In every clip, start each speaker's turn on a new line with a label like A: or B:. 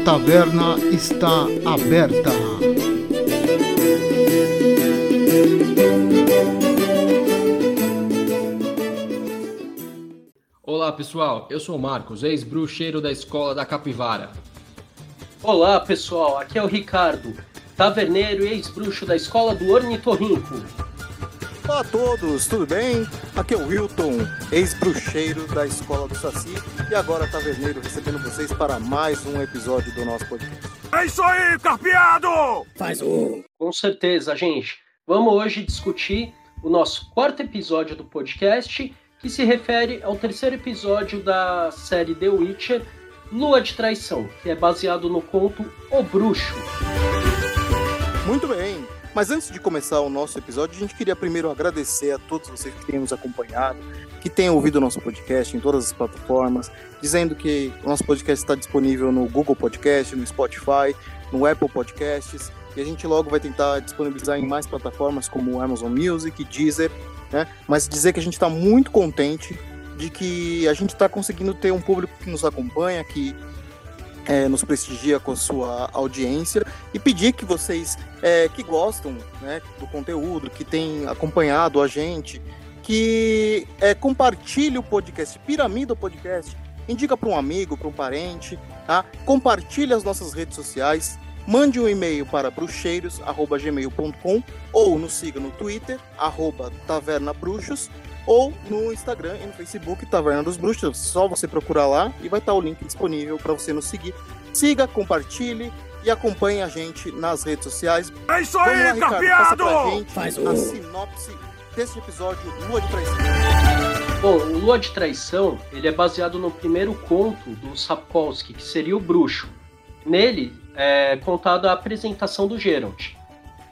A: A taverna está aberta.
B: Olá pessoal, eu sou o Marcos, ex-bruxeiro da escola da Capivara.
C: Olá pessoal, aqui é o Ricardo, taverneiro e ex-bruxo da escola do Ornitorrinco.
D: Olá a todos, tudo bem? Aqui é o Wilton, ex-bruxeiro da escola do Saci e agora taverneiro recebendo vocês para mais um episódio do nosso podcast.
E: É isso aí, carpeado!
C: Faz um! Com certeza, gente. Vamos hoje discutir o nosso quarto episódio do podcast, que se refere ao terceiro episódio da série The Witcher, Lua de Traição, que é baseado no conto O Bruxo.
D: Muito bem, mas antes de começar o nosso episódio, a gente queria primeiro agradecer a todos vocês que têm nos acompanhado, que têm ouvido o nosso podcast em todas as plataformas, dizendo que o nosso podcast está disponível no Google Podcast, no Spotify, no Apple Podcasts, e a gente logo vai tentar disponibilizar em mais plataformas como Amazon Music, Deezer, né? Mas dizer que a gente está muito contente de que a gente está conseguindo ter um público que nos acompanha, que é, nos prestigia com sua audiência e pedir que vocês é, que gostam né, do conteúdo, que têm acompanhado a gente, que é, compartilhe o podcast, piramida o podcast, indica para um amigo, para um parente, tá? compartilhe as nossas redes sociais, mande um e-mail para bruxeiros.gmail.com ou nos siga no Twitter, arroba tavernabruxos, ou no Instagram e no Facebook Taverna dos Bruxos. Só você procurar lá e vai estar o link disponível para você nos seguir. Siga, compartilhe e acompanhe a gente nas redes sociais.
E: É isso aí,
D: Vamos lá, Ricardo, passa pra gente
C: Faz
D: a
C: um.
D: sinopse desse episódio Lua de Traição.
C: Bom, o Lua de Traição, ele é baseado no primeiro conto do Sapkowski, que seria o Bruxo. Nele é contada a apresentação do Geralt.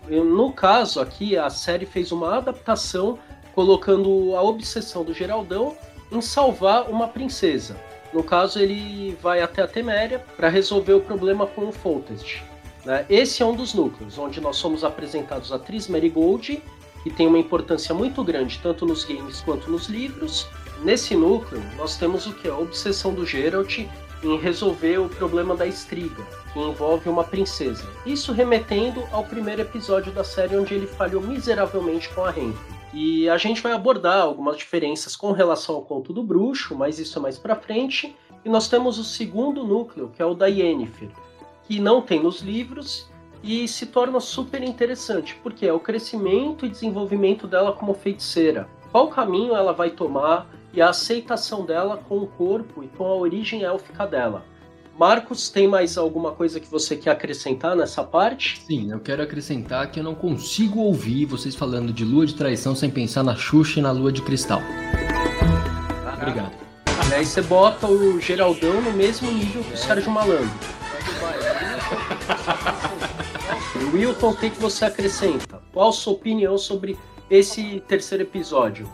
C: No caso aqui, a série fez uma adaptação colocando a obsessão do Geraldão em salvar uma princesa. No caso, ele vai até a Teméria para resolver o problema com o Foltest. né? Esse é um dos núcleos, onde nós somos apresentados a atriz Marigold, que tem uma importância muito grande tanto nos games quanto nos livros. Nesse núcleo, nós temos o que? A obsessão do Geralt em resolver o problema da estriga, que envolve uma princesa. Isso remetendo ao primeiro episódio da série, onde ele falhou miseravelmente com a Renfrew. E a gente vai abordar algumas diferenças com relação ao conto do bruxo, mas isso é mais pra frente. E nós temos o segundo núcleo, que é o da Yennefer, que não tem nos livros e se torna super interessante, porque é o crescimento e desenvolvimento dela como feiticeira. Qual caminho ela vai tomar e a aceitação dela com o corpo e com a origem élfica dela. Marcos, tem mais alguma coisa que você quer acrescentar nessa parte?
B: Sim, eu quero acrescentar que eu não consigo ouvir vocês falando de lua de traição sem pensar na Xuxa e na lua de cristal. Obrigado.
C: E aí você bota o Geraldão no mesmo nível que o Sérgio Malandro. Wilton, o que, que você acrescenta? Qual a sua opinião sobre esse terceiro episódio?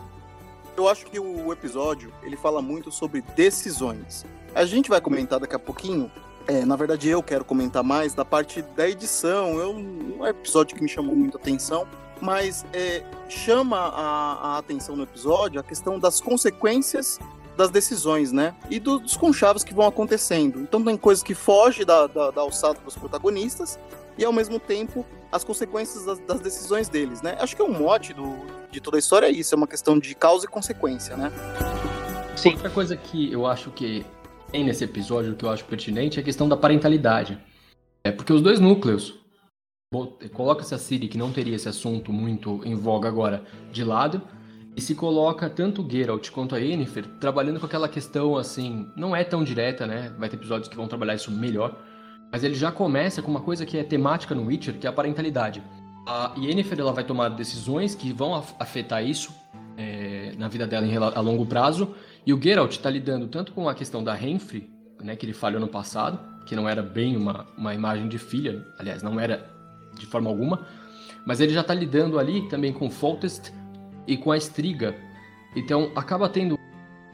D: Eu acho que o episódio ele fala muito sobre decisões. A gente vai comentar daqui a pouquinho. É, na verdade, eu quero comentar mais da parte da edição. Eu, é um episódio que me chamou muito atenção, mas é, chama a, a atenção no episódio a questão das consequências das decisões, né? E do- dos conchavos que vão acontecendo. Então tem coisas que fogem da, da, da alçada dos protagonistas e ao mesmo tempo as consequências das, das decisões deles, né? Acho que é um mote do, de toda a história é isso, é uma questão de causa e consequência, né?
C: Sim.
B: Outra coisa que eu acho que tem nesse episódio que eu acho pertinente é a questão da parentalidade. É porque os dois núcleos, bot- coloca-se a Ciri, que não teria esse assunto muito em voga agora, de lado, e se coloca tanto o Geralt quanto a Yennefer trabalhando com aquela questão assim, não é tão direta, né? Vai ter episódios que vão trabalhar isso melhor, mas ele já começa com uma coisa que é temática no Witcher, que é a parentalidade. A Yennefer ela vai tomar decisões que vão af- afetar isso é, na vida dela a longo prazo, e o Geralt está lidando tanto com a questão da Renfrey, né, que ele falhou no passado, que não era bem uma, uma imagem de filha, aliás, não era de forma alguma, mas ele já está lidando ali também com Foltest e com a Striga. Então acaba tendo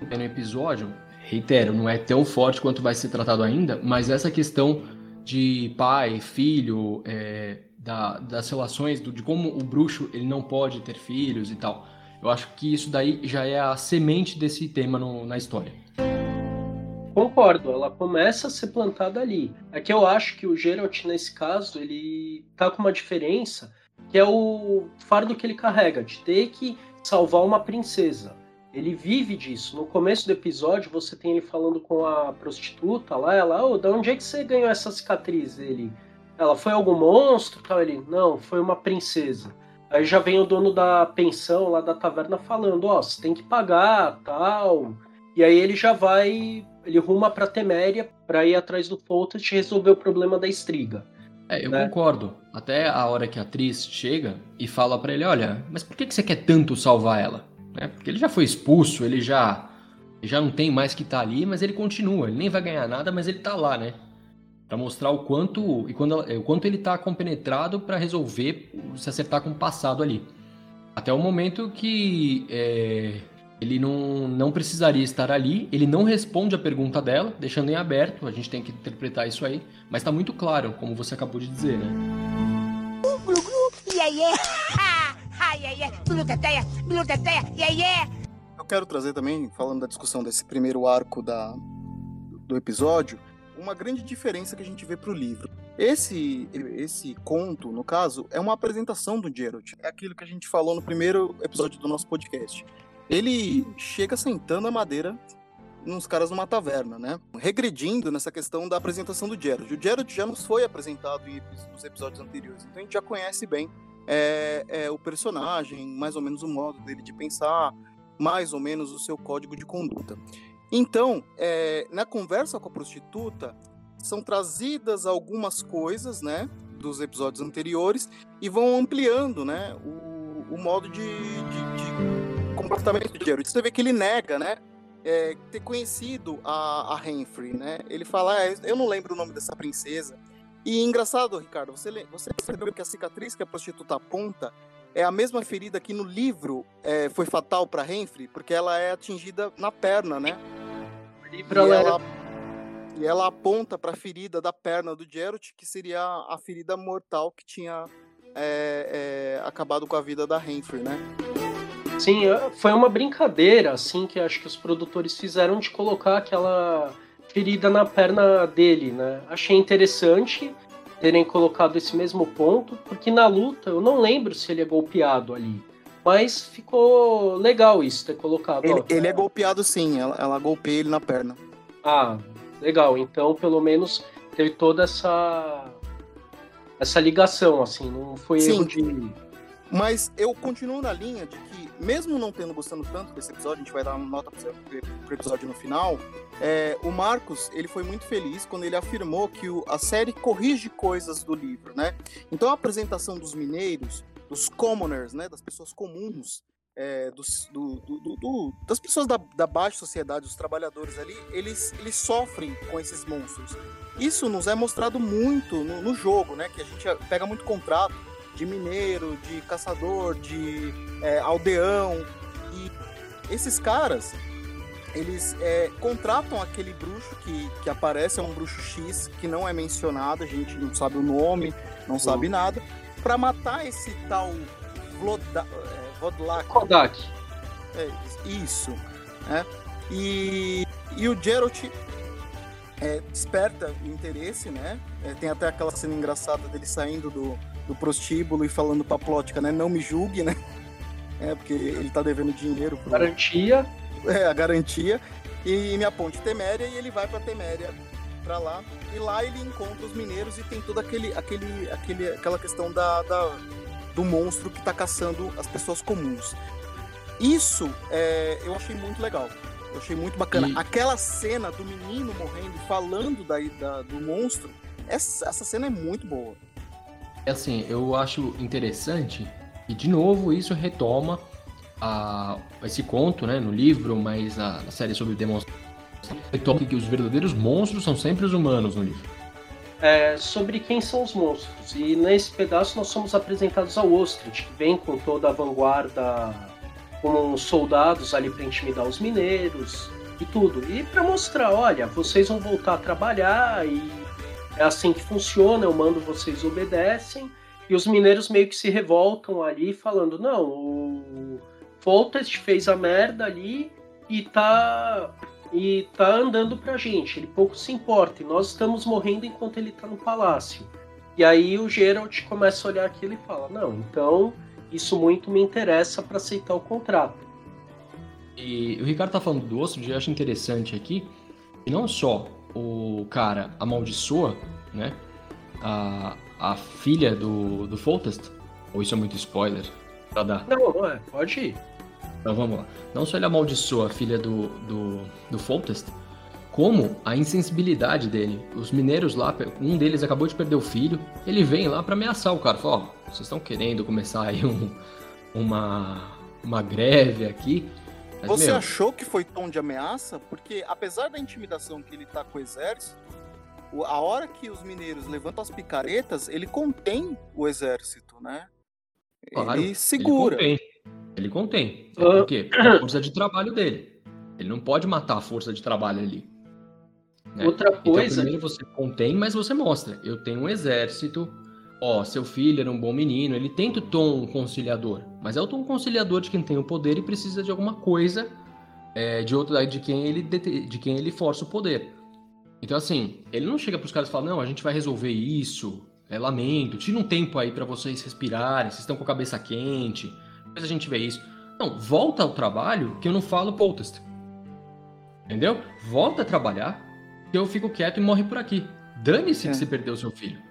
B: no episódio, reitero, não é tão forte quanto vai ser tratado ainda, mas essa questão de pai, filho, é, da- das relações, do- de como o bruxo ele não pode ter filhos e tal. Eu acho que isso daí já é a semente desse tema no- na história.
C: concordo, ela começa a ser plantada ali. É que eu acho que o Geralt, nesse caso, ele tá com uma diferença, que é o fardo que ele carrega, de ter que salvar uma princesa. Ele vive disso. No começo do episódio, você tem ele falando com a prostituta lá, ela, ô, oh, da onde é que você ganhou essa cicatriz? Ele, ela, foi algum monstro? Tal, ele, não, foi uma princesa. Aí já vem o dono da pensão lá da taverna falando, ó, oh, você tem que pagar, tal. E aí ele já vai, ele ruma pra Teméria pra ir atrás do Foltest e resolver o problema da estriga.
B: É, eu né? concordo. Até a hora que a atriz chega e fala para ele, olha, mas por que, que você quer tanto salvar ela? Né? Porque ele já foi expulso, ele já já não tem mais que estar tá ali, mas ele continua. Ele nem vai ganhar nada, mas ele tá lá, né? Para mostrar o quanto e quando, o quanto ele tá compenetrado para resolver se acertar com o passado ali. Até o momento que é, ele não, não precisaria estar ali, ele não responde a pergunta dela, deixando em aberto, a gente tem que interpretar isso aí, mas está muito claro, como você acabou de dizer, né?
D: Eu quero trazer também, falando da discussão desse primeiro arco da, do episódio, uma grande diferença que a gente vê pro livro. Esse, esse conto, no caso, é uma apresentação do Geralt. É aquilo que a gente falou no primeiro episódio do nosso podcast. Ele chega sentando a madeira nos caras numa taverna, né? Regredindo nessa questão da apresentação do Geralt. O Geralt já nos foi apresentado nos episódios anteriores, então a gente já conhece bem é, é, o personagem, mais ou menos o modo dele de pensar, mais ou menos o seu código de conduta. Então, é, na conversa com a prostituta, são trazidas algumas coisas, né, dos episódios anteriores e vão ampliando, né, o, o modo de, de, de comportamento de Geralt. Você vê que ele nega, né, é, ter conhecido a, a né? Ele fala, ah, eu não lembro o nome dessa princesa, e engraçado, Ricardo, você, você percebeu que a cicatriz que a prostituta aponta é a mesma ferida que no livro é, foi fatal para Renfrey, porque ela é atingida na perna, né? E ela, e ela aponta para a ferida da perna do Geralt, que seria a ferida mortal que tinha é, é, acabado com a vida da Renfrey, né?
C: Sim, é, foi uma brincadeira, assim, que acho que os produtores fizeram de colocar aquela ferida na perna dele, né? Achei interessante terem colocado esse mesmo ponto, porque na luta eu não lembro se ele é golpeado ali. Mas ficou legal isso, ter colocado.
D: Ele, ele é golpeado sim, ela, ela golpeia ele na perna.
C: Ah, legal. Então, pelo menos teve toda essa essa ligação, assim, não foi sim. erro de.
D: Mas eu continuo na linha de que mesmo não tendo gostando tanto desse episódio, a gente vai dar uma nota pro episódio no final. É, o Marcos, ele foi muito feliz quando ele afirmou que o, a série corrige coisas do livro, né? Então a apresentação dos mineiros, dos commoners, né, das pessoas comuns, é, dos, do, do, do, das pessoas da, da, baixa sociedade, os trabalhadores ali, eles, eles sofrem com esses monstros. Isso nos é mostrado muito no, no jogo, né? Que a gente pega muito contrato de mineiro, de caçador, de é, aldeão. E esses caras, eles é, contratam aquele bruxo que, que aparece, é um bruxo X, que não é mencionado, a gente não sabe o nome, não sabe nada, para matar esse tal Vloda, é, Vodlak.
C: Kodak.
D: É, isso. Né? E, e o Geralt é, desperta o interesse, né? É, tem até aquela cena engraçada dele saindo do, do prostíbulo e falando pra Plótica, né? Não me julgue, né? É, porque ele tá devendo dinheiro. Pro...
C: Garantia.
D: É, a garantia. E me aponte Teméria e ele vai pra Teméria pra lá. E lá ele encontra os mineiros e tem toda aquele, aquele, aquele, aquela questão da, da do monstro que tá caçando as pessoas comuns. Isso é, eu achei muito legal. Eu achei muito bacana. E... Aquela cena do menino morrendo, falando da, da do monstro, essa, essa cena é muito boa.
B: Assim, eu acho interessante e de novo isso retoma a, esse conto, né, no livro, mas a, a série sobre demônios retoma que os verdadeiros monstros são sempre os humanos no livro.
C: É, sobre quem são os monstros. E nesse pedaço nós somos apresentados ao Ostrich, que vem com toda a vanguarda, com soldados ali para intimidar os mineiros e tudo. E para mostrar, olha, vocês vão voltar a trabalhar e é assim que funciona, eu mando, vocês obedecem. E os mineiros meio que se revoltam ali, falando: não, o Foltest fez a merda ali e tá e tá andando pra gente. Ele pouco se importa. E nós estamos morrendo enquanto ele tá no palácio. E aí o Geralt começa a olhar aquilo e fala: Não, então isso muito me interessa para aceitar o contrato.
B: E o Ricardo tá falando do Ostrid, eu acho interessante aqui que não só o cara amaldiçoa, né, a, a filha do, do Foltest, ou isso é muito spoiler pra dar?
C: Não, não é, pode ir.
B: Então vamos lá. Não só ele amaldiçoa a filha do, do, do Foltest, como a insensibilidade dele. Os mineiros lá, um deles acabou de perder o filho, ele vem lá para ameaçar o cara. Fala, ó, oh, vocês estão querendo começar aí um, uma, uma greve aqui.
D: Mas, Você meu... achou que foi tom de ameaça? Porque apesar da intimidação que ele tá com o exército, a hora que os mineiros levantam as picaretas, ele contém o exército, né?
B: Claro, ele segura. Ele contém. Ele contém. Uh... Por quê? A força de trabalho dele. Ele não pode matar a força de trabalho ali.
C: Né? Outra então, coisa.
B: Então, primeiro você contém, mas você mostra. Eu tenho um exército. Ó, seu filho era um bom menino. Ele tenta o tom conciliador, mas é o tom conciliador de quem tem o poder e precisa de alguma coisa é, de outro de quem ele de quem ele força o poder. Então assim, ele não chega para os caras e fala não, a gente vai resolver isso. É lamento, tira um tempo aí para vocês respirarem. Vocês estão com a cabeça quente. Depois a gente vê isso. Não, volta ao trabalho que eu não falo protest. Entendeu? Volta a trabalhar que eu fico quieto e morre por aqui. Dane-se é. que você perdeu seu filho.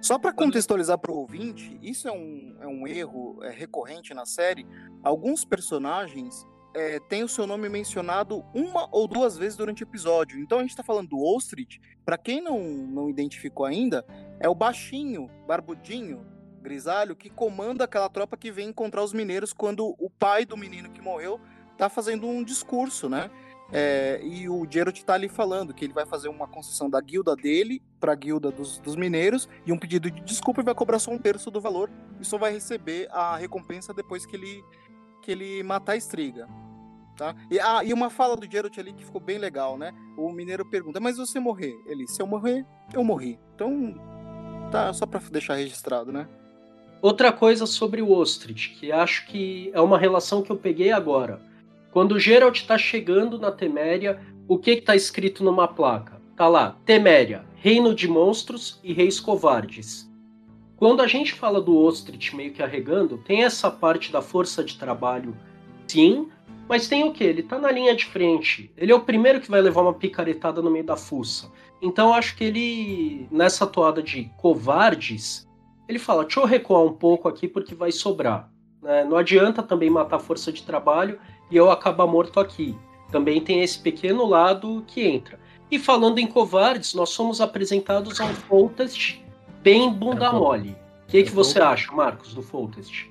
D: Só para contextualizar para o ouvinte, isso é um, é um erro é, recorrente na série. Alguns personagens é, têm o seu nome mencionado uma ou duas vezes durante o episódio. Então a gente está falando do Ostrid. Para quem não, não identificou ainda, é o baixinho, barbudinho, grisalho, que comanda aquela tropa que vem encontrar os mineiros quando o pai do menino que morreu tá fazendo um discurso, né? É, e o Geralt tá ali falando que ele vai fazer uma concessão da guilda dele para a guilda dos, dos, mineiros e um pedido de desculpa e vai cobrar só um terço do valor e só vai receber a recompensa depois que ele, que ele matar a estriga. Tá? E, ah, e uma fala do Geralt ali que ficou bem legal, né? O mineiro pergunta, mas você morrer? Ele, se eu morrer, eu morri. Então, tá só para deixar registrado, né?
C: Outra coisa sobre o Ostrid, que acho que é uma relação que eu peguei agora quando o Geralt está chegando na Teméria, o que está escrito numa placa? Tá lá, Teméria, reino de monstros e reis covardes. Quando a gente fala do Ostrich meio que arregando, tem essa parte da força de trabalho, sim, mas tem o que? Ele tá na linha de frente. Ele é o primeiro que vai levar uma picaretada no meio da fuça. Então acho que ele, nessa toada de covardes, ele fala: deixa eu recuar um pouco aqui porque vai sobrar. Né? Não adianta também matar a força de trabalho e eu acabar morto aqui. Também tem esse pequeno lado que entra. E falando em covardes, nós somos apresentados a um Foltest bem bunda é mole. O que, que é você acha, Marcos, do Foltest?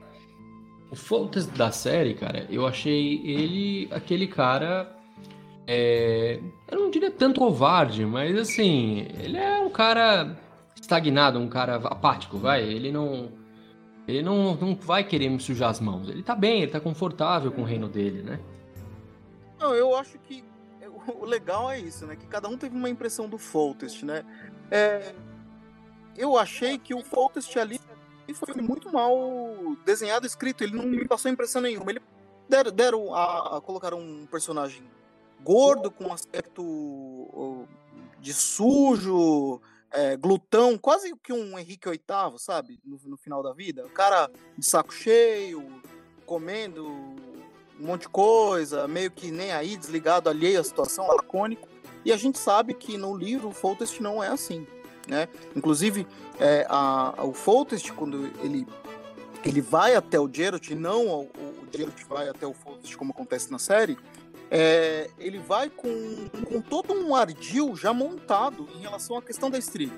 B: O Foltest da série, cara, eu achei ele aquele cara. É... eu não diria tanto covarde, mas assim, ele é um cara estagnado, um cara apático, vai. Ele não ele não, não vai querer me sujar as mãos. Ele tá bem, ele tá confortável com o reino dele, né?
D: Não, eu acho que o legal é isso, né? Que cada um teve uma impressão do Foltest, né? É, eu achei que o Foltest ali foi muito mal desenhado, escrito. Ele não me passou impressão nenhuma. Ele deram, deram a, a colocar um personagem gordo com um aspecto de sujo, é, glutão, quase que um Henrique VIII, sabe? No, no, final da vida. O cara de saco cheio, comendo um monte de coisa, meio que nem aí, desligado, alheio à situação, lacônico. E a gente sabe que no livro o Foltest não é assim. Né? Inclusive, é, a, a, o Foltest, quando ele, ele vai até o Geralt, não o, o Geralt vai até o Foltest, como acontece na série, é, ele vai com, com todo um ardil já montado em relação à questão da estriga.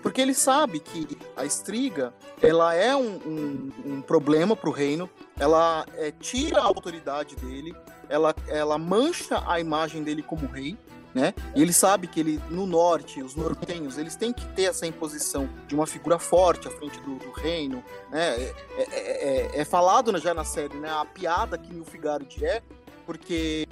D: Porque ele sabe que a estriga ela é um, um, um problema para o reino, ela é, tira a autoridade dele, ela, ela mancha a imagem dele como rei, né? E ele sabe que ele no norte, os nortenhos, eles têm que ter essa imposição de uma figura forte à frente do, do reino, né? É, é, é, é falado já na série, né? A piada que Nilfgaard é, porque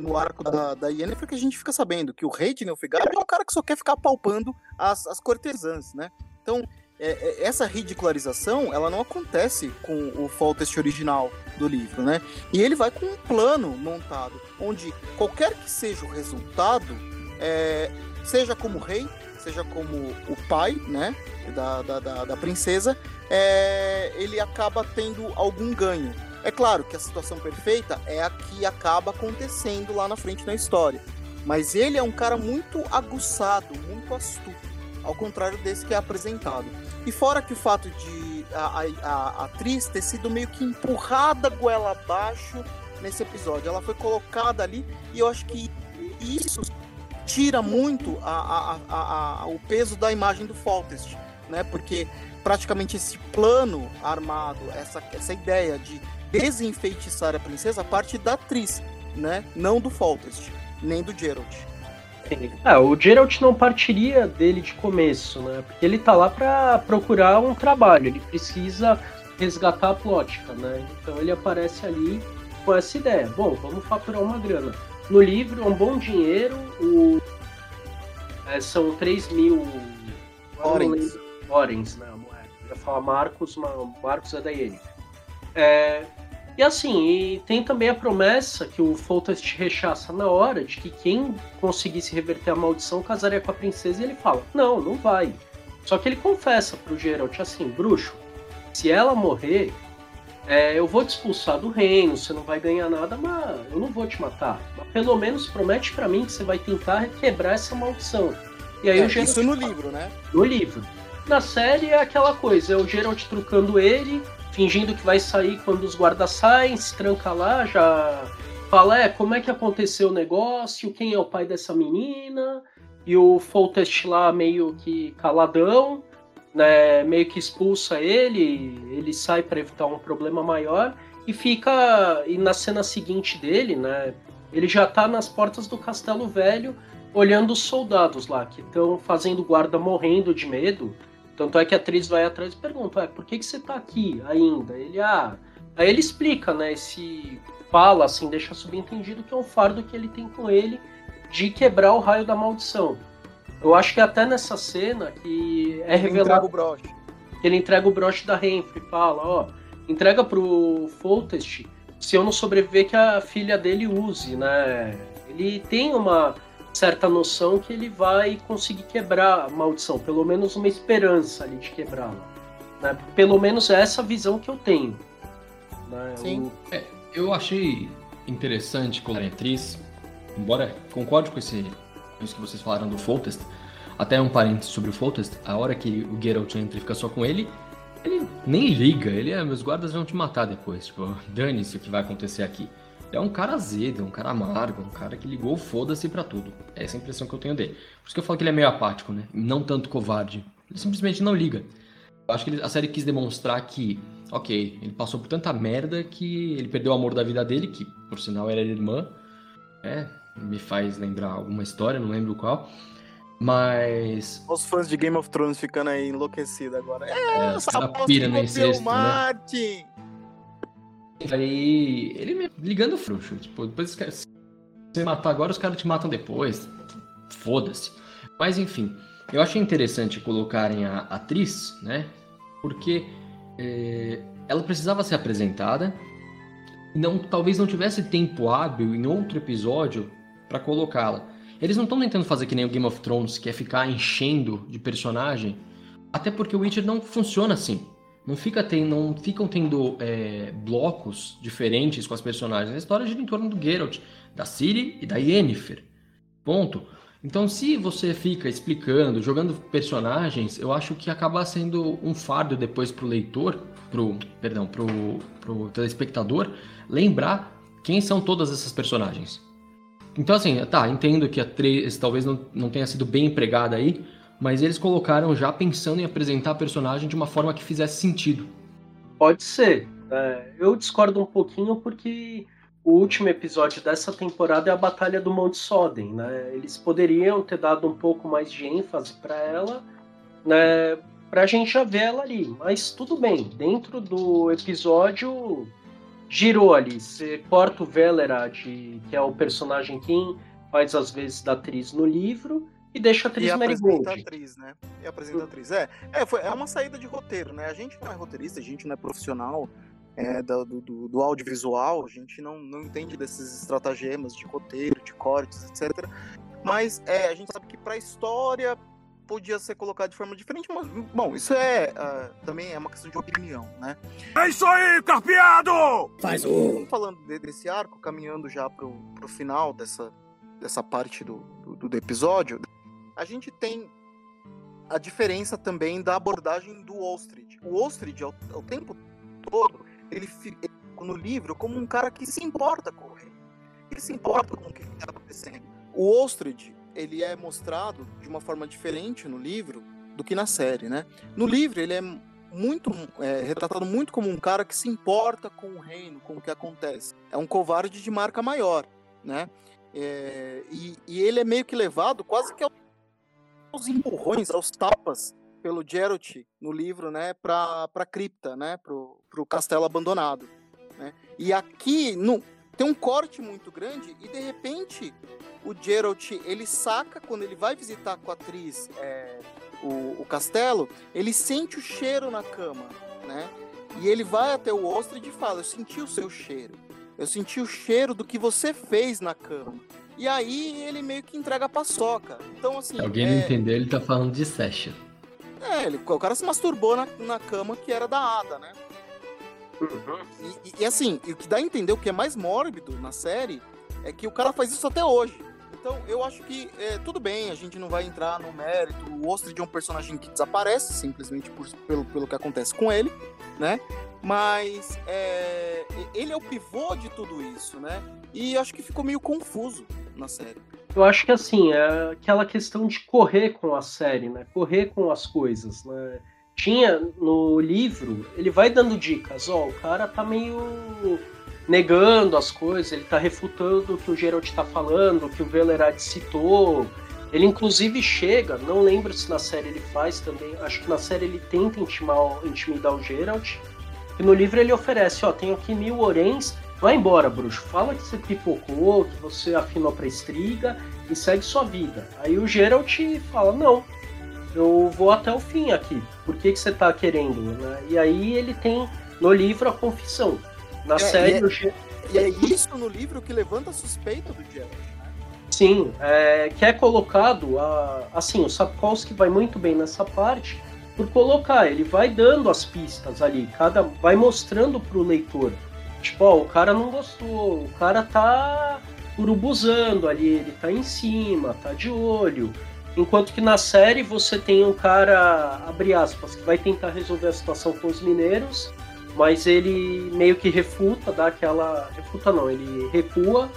D: no arco da, da Yennefer que a gente fica sabendo que o rei de Nilfgaard é um cara que só quer ficar palpando as, as cortesãs, né? Então, é, é, essa ridicularização, ela não acontece com o Foltest original do livro, né? E ele vai com um plano montado, onde qualquer que seja o resultado, é, seja como rei, seja como o pai, né, da, da, da, da princesa, é, ele acaba tendo algum ganho. É claro que a situação perfeita é a que acaba acontecendo lá na frente na história. Mas ele é um cara muito aguçado, muito astuto, ao contrário desse que é apresentado. E fora que o fato de a, a, a atriz ter sido meio que empurrada goela abaixo nesse episódio, ela foi colocada ali e eu acho que isso tira muito a, o peso da imagem do Foltest, né? Porque praticamente esse plano armado, essa, essa ideia de desenfeitiçar a princesa parte da atriz, né? Não do Foltest, nem do Geralt.
C: É, o Geralt não partiria dele de começo, né? Porque ele tá lá para procurar um trabalho, ele precisa resgatar a plótica, né? Então ele aparece ali com essa ideia. Bom, vamos faturar uma grana. No livro é um bom dinheiro, o... é, são 3 mil
D: Orens.
C: Orens, né? Eu ia falar Marcos, Marcos é da Yennefer. É, e assim, e tem também a promessa que o Foltest rechaça na hora de que quem conseguisse reverter a maldição casaria com a princesa e ele fala: Não, não vai. Só que ele confessa pro Geralt assim: Bruxo, se ela morrer, é, eu vou te expulsar do reino, você não vai ganhar nada, mas eu não vou te matar. Mas pelo menos promete para mim que você vai tentar quebrar essa maldição.
D: E aí é, o Geralt isso no livro, né?
C: No livro. Na série é aquela coisa, é o Geralt trucando ele, fingindo que vai sair quando os guardas saem, se tranca lá, já fala, é, como é que aconteceu o negócio, quem é o pai dessa menina, e o Foltest lá meio que caladão, né, meio que expulsa ele, ele sai para evitar um problema maior, e fica, e na cena seguinte dele, né, ele já tá nas portas do Castelo Velho, olhando os soldados lá, que estão fazendo guarda morrendo de medo, tanto é que a atriz vai atrás e pergunta, é, por que, que você tá aqui ainda? Ele, ah. Aí ele explica, né? Esse fala, assim, deixa subentendido que é um fardo que ele tem com ele de quebrar o raio da maldição. Eu acho que até nessa cena que é ele revelado. Entrega o broche. Ele entrega o broche da Renfrey fala, ó, entrega pro Foltest se eu não sobreviver que a filha dele use, né? Ele tem uma certa noção que ele vai conseguir quebrar a maldição, pelo menos uma esperança ali de quebrá-la. Né? Pelo menos é essa visão que eu tenho.
B: Né? Sim. O... É, eu achei interessante com a atriz, embora concorde com, esse, com isso que vocês falaram do Foltest, até um parênteses sobre o Foltest, a hora que o Geralt entra e fica só com ele, ele nem liga, ele é, meus guardas vão te matar depois, tipo, dane-se o que vai acontecer aqui é um cara azedo, é um cara amargo, um cara que ligou foda-se pra tudo. É essa a impressão que eu tenho dele. Por isso que eu falo que ele é meio apático, né? Não tanto covarde. Ele simplesmente não liga. Eu acho que ele, a série quis demonstrar que, ok, ele passou por tanta merda que ele perdeu o amor da vida dele, que por sinal era irmã. É, me faz lembrar alguma história, não lembro qual. Mas.
D: Os fãs de Game of Thrones ficando aí enlouquecidos agora.
B: É, é essa pira no incesto, né? Martin! Né? Aí ele ligando frouxo. Tipo, depois se você matar agora, os caras te matam depois. Foda-se. Mas enfim, eu achei interessante colocarem a atriz, né? Porque é, ela precisava ser apresentada. Não, talvez não tivesse tempo hábil em outro episódio para colocá-la. Eles não estão tentando fazer que nem o Game of Thrones, que é ficar enchendo de personagem. Até porque o Witcher não funciona assim não, fica tem, não ficam tendo é, blocos diferentes com as personagens. A história gira em torno do Geralt, da Ciri e da Yennefer. Ponto. Então, se você fica explicando, jogando personagens, eu acho que acaba sendo um fardo depois pro leitor, pro, perdão, pro, pro telespectador, lembrar quem são todas essas personagens. Então, assim, tá, entendo que a 3 talvez não, não tenha sido bem empregada aí, mas eles colocaram já pensando em apresentar a personagem de uma forma que fizesse sentido.
C: Pode ser. É, eu discordo um pouquinho porque o último episódio dessa temporada é a Batalha do Monte Soden, né? Eles poderiam ter dado um pouco mais de ênfase para ela, né? Pra gente já ver ela ali. Mas tudo bem, dentro do episódio girou ali. Você corta o Velerad, que é o personagem quem faz às vezes da atriz no livro, e deixa a atriz
D: e
C: Mary
D: apresenta
C: Gold.
D: a atriz, né? E apresenta a atriz. É, é, foi, é uma saída de roteiro, né? A gente não é roteirista, a gente não é profissional é, do, do, do audiovisual, a gente não, não entende desses estratagemas de roteiro, de cortes, etc. Mas é, a gente sabe que pra história podia ser colocado de forma diferente, mas, bom, isso é uh, também é uma questão de opinião, né?
E: É isso aí, carpeado!
D: Faz o... Falando de, desse arco, caminhando já pro, pro final dessa, dessa parte do, do, do episódio, a gente tem a diferença também da abordagem do Ostrid. O Ostrid, ao, ao tempo todo, ele fica no livro como um cara que se importa com o rei. Ele se importa com o que está acontecendo. O Ostrid, ele é mostrado de uma forma diferente no livro do que na série, né? No livro, ele é muito é, retratado muito como um cara que se importa com o reino, com o que acontece. É um covarde de marca maior, né? É, e, e, ele é meio que levado quase que aos empurrões, aos tapas pelo Geralt no livro, né, para para cripta, né, pro, pro castelo abandonado, né? E aqui no, tem um corte muito grande e de repente o Geralt ele saca quando ele vai visitar com a atriz é, o, o, castelo, ele sente o cheiro na cama, né? E ele vai até o Ostrid e fala: "Eu senti o seu cheiro. Eu senti o cheiro do que você fez na cama." E aí ele meio que entrega a paçoca. Então assim,
B: Se alguém é... não entendeu, ele tá falando de Sesha.
D: É, ele, o cara se masturbou na, na cama que era da Ada, né? Uhum. E, e, e, assim, o que dá a entender o que é mais mórbido na série é que o cara faz isso até hoje. Então, eu acho que é, tudo bem, a gente não vai entrar no mérito. O Ostrid é um personagem que desaparece simplesmente por, pelo, pelo que acontece com ele, né? Mas é, ele é o pivô de tudo isso, né? E acho que ficou meio confuso na série.
C: Eu acho que assim, é aquela questão de correr com a série, né? Correr com as coisas, né? Tinha no livro, ele vai dando dicas, ó, o cara tá meio negando as coisas, ele tá refutando o que o Geralt tá falando, o que o Velerad citou. Ele inclusive chega, não lembro se na série ele faz também, acho que na série ele tenta intimar, intimidar o Geralt. E no livro ele oferece, ó, tenho aqui mil orens, vai embora, bruxo. Fala que você pipocou, que você afinou pra estriga e segue sua vida. Aí o Geralt fala, não, eu vou até o fim aqui. Por que, que você tá querendo? Né? E aí ele tem no livro a confissão. Na
D: é,
C: série.
D: E é,
C: o...
D: e é isso no livro que levanta a suspeita do Geralt. Né?
C: Sim, é, que é colocado. A, assim, o Sapkowski vai muito bem nessa parte por colocar, ele vai dando as pistas ali, cada vai mostrando pro leitor. Tipo, ó, o cara não gostou, o cara tá urubuzando ali, ele tá em cima, tá de olho. Enquanto que na série você tem um cara, abre aspas, que vai tentar resolver a situação com os mineiros, mas ele meio que refuta, dá aquela. Refuta não, ele recua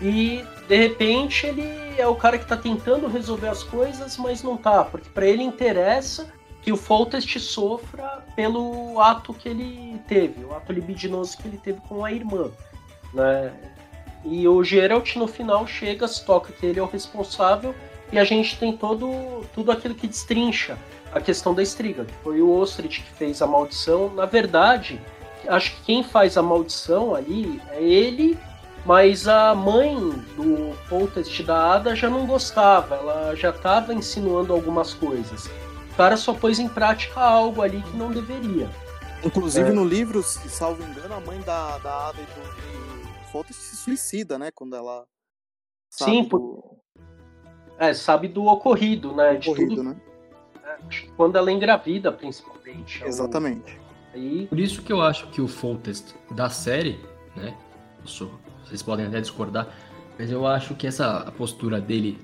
C: e de repente ele é o cara que tá tentando resolver as coisas, mas não tá, porque para ele interessa que o Foltest sofra pelo ato que ele teve, o ato libidinoso que ele teve com a irmã, né? E o Geralt no final chega, se toca que ele é o responsável e a gente tem todo tudo aquilo que destrincha a questão da estriga, que foi o Ostrit que fez a maldição. Na verdade, acho que quem faz a maldição ali é ele, mas a mãe do Foltest da Ada já não gostava, ela já estava insinuando algumas coisas. O cara só pôs em prática algo ali que não deveria.
D: Inclusive é. no livro, se salvo engano, a mãe da, da Ada e do, do Foltest se suicida, né? Quando ela.
C: Sim, por... é, sabe do ocorrido, né?
D: Ocorrido,
C: de tudo...
D: né?
C: quando ela é engravida, principalmente.
D: É Exatamente.
B: Aí... Por isso que eu acho que o Foltest da série, né? Vocês podem até discordar, mas eu acho que essa postura dele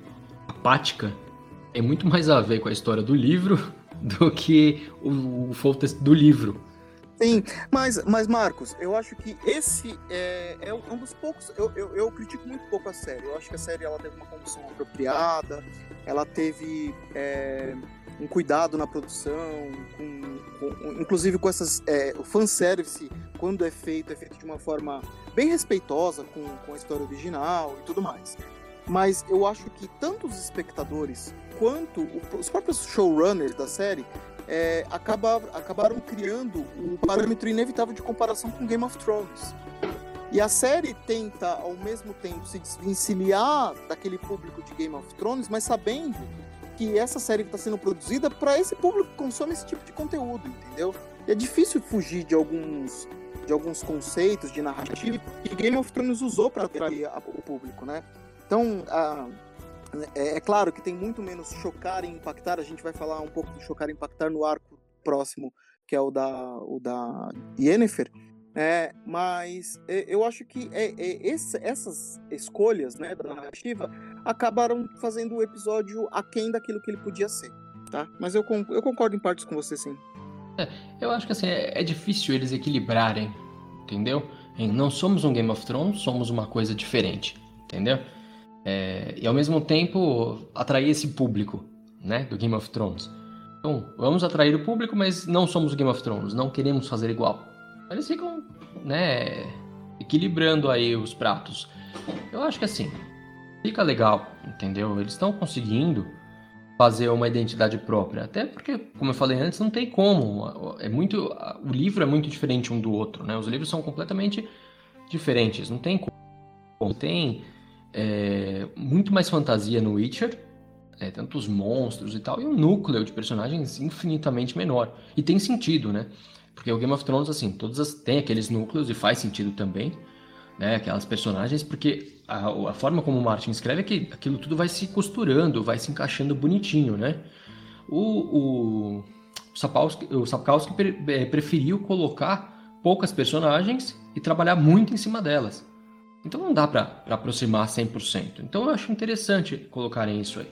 B: apática é muito mais a ver com a história do livro do que o, o Foltest do livro.
D: Sim, mas, mas Marcos, eu acho que esse é, é um dos poucos. Eu, eu, eu, critico muito pouco a série. Eu acho que a série ela teve uma condução apropriada, ela teve. É um cuidado na produção, com, com, inclusive com essas. É, o fanservice, quando é feito, é feito de uma forma bem respeitosa com, com a história original e tudo mais. Mas eu acho que tanto os espectadores quanto os próprios showrunners da série é, acaba, acabaram criando um parâmetro inevitável de comparação com Game of Thrones. E a série tenta, ao mesmo tempo, se desvencilhar daquele público de Game of Thrones, mas sabendo que essa série está sendo produzida para esse público que consome esse tipo de conteúdo, entendeu? E é difícil fugir de alguns de alguns conceitos de narrativa que Game of Thrones usou para atrair o público, né? Então, a, é, é, claro que tem muito menos chocar e impactar. A gente vai falar um pouco do chocar e impactar no arco próximo, que é o da, o da Yennefer. É, mas eu acho que é, é, esse, essas escolhas né, da narrativa acabaram fazendo o episódio aquém daquilo que ele podia ser. Tá? Mas eu, eu concordo em partes com você, sim.
B: É, eu acho que assim, é, é, difícil eles equilibrarem, entendeu? Não somos um Game of Thrones, somos uma coisa diferente, entendeu? É, e ao mesmo tempo atrair esse público, né, do Game of Thrones. Então, vamos atrair o público, mas não somos o Game of Thrones, não queremos fazer igual. Eles ficam, né, equilibrando aí os pratos. Eu acho que assim, fica legal, entendeu? Eles estão conseguindo fazer uma identidade própria. Até porque, como eu falei antes, não tem como. É muito, o livro é muito diferente um do outro, né? Os livros são completamente diferentes. Não tem como. Tem é, muito mais fantasia no Witcher, é, tantos monstros e tal, e um núcleo de personagens infinitamente menor. E tem sentido, né? Porque o Game of Thrones, assim, todas as, tem aqueles núcleos e faz sentido também né, aquelas personagens, porque a, a, forma como o Martin escreve é que aquilo tudo vai se costurando, vai se encaixando bonitinho, né? O, o, Sapkowski, o Sapkowski é, preferiu colocar poucas personagens e trabalhar muito em cima delas. Então não dá para aproximar 100%. Então eu acho interessante colocarem isso aí.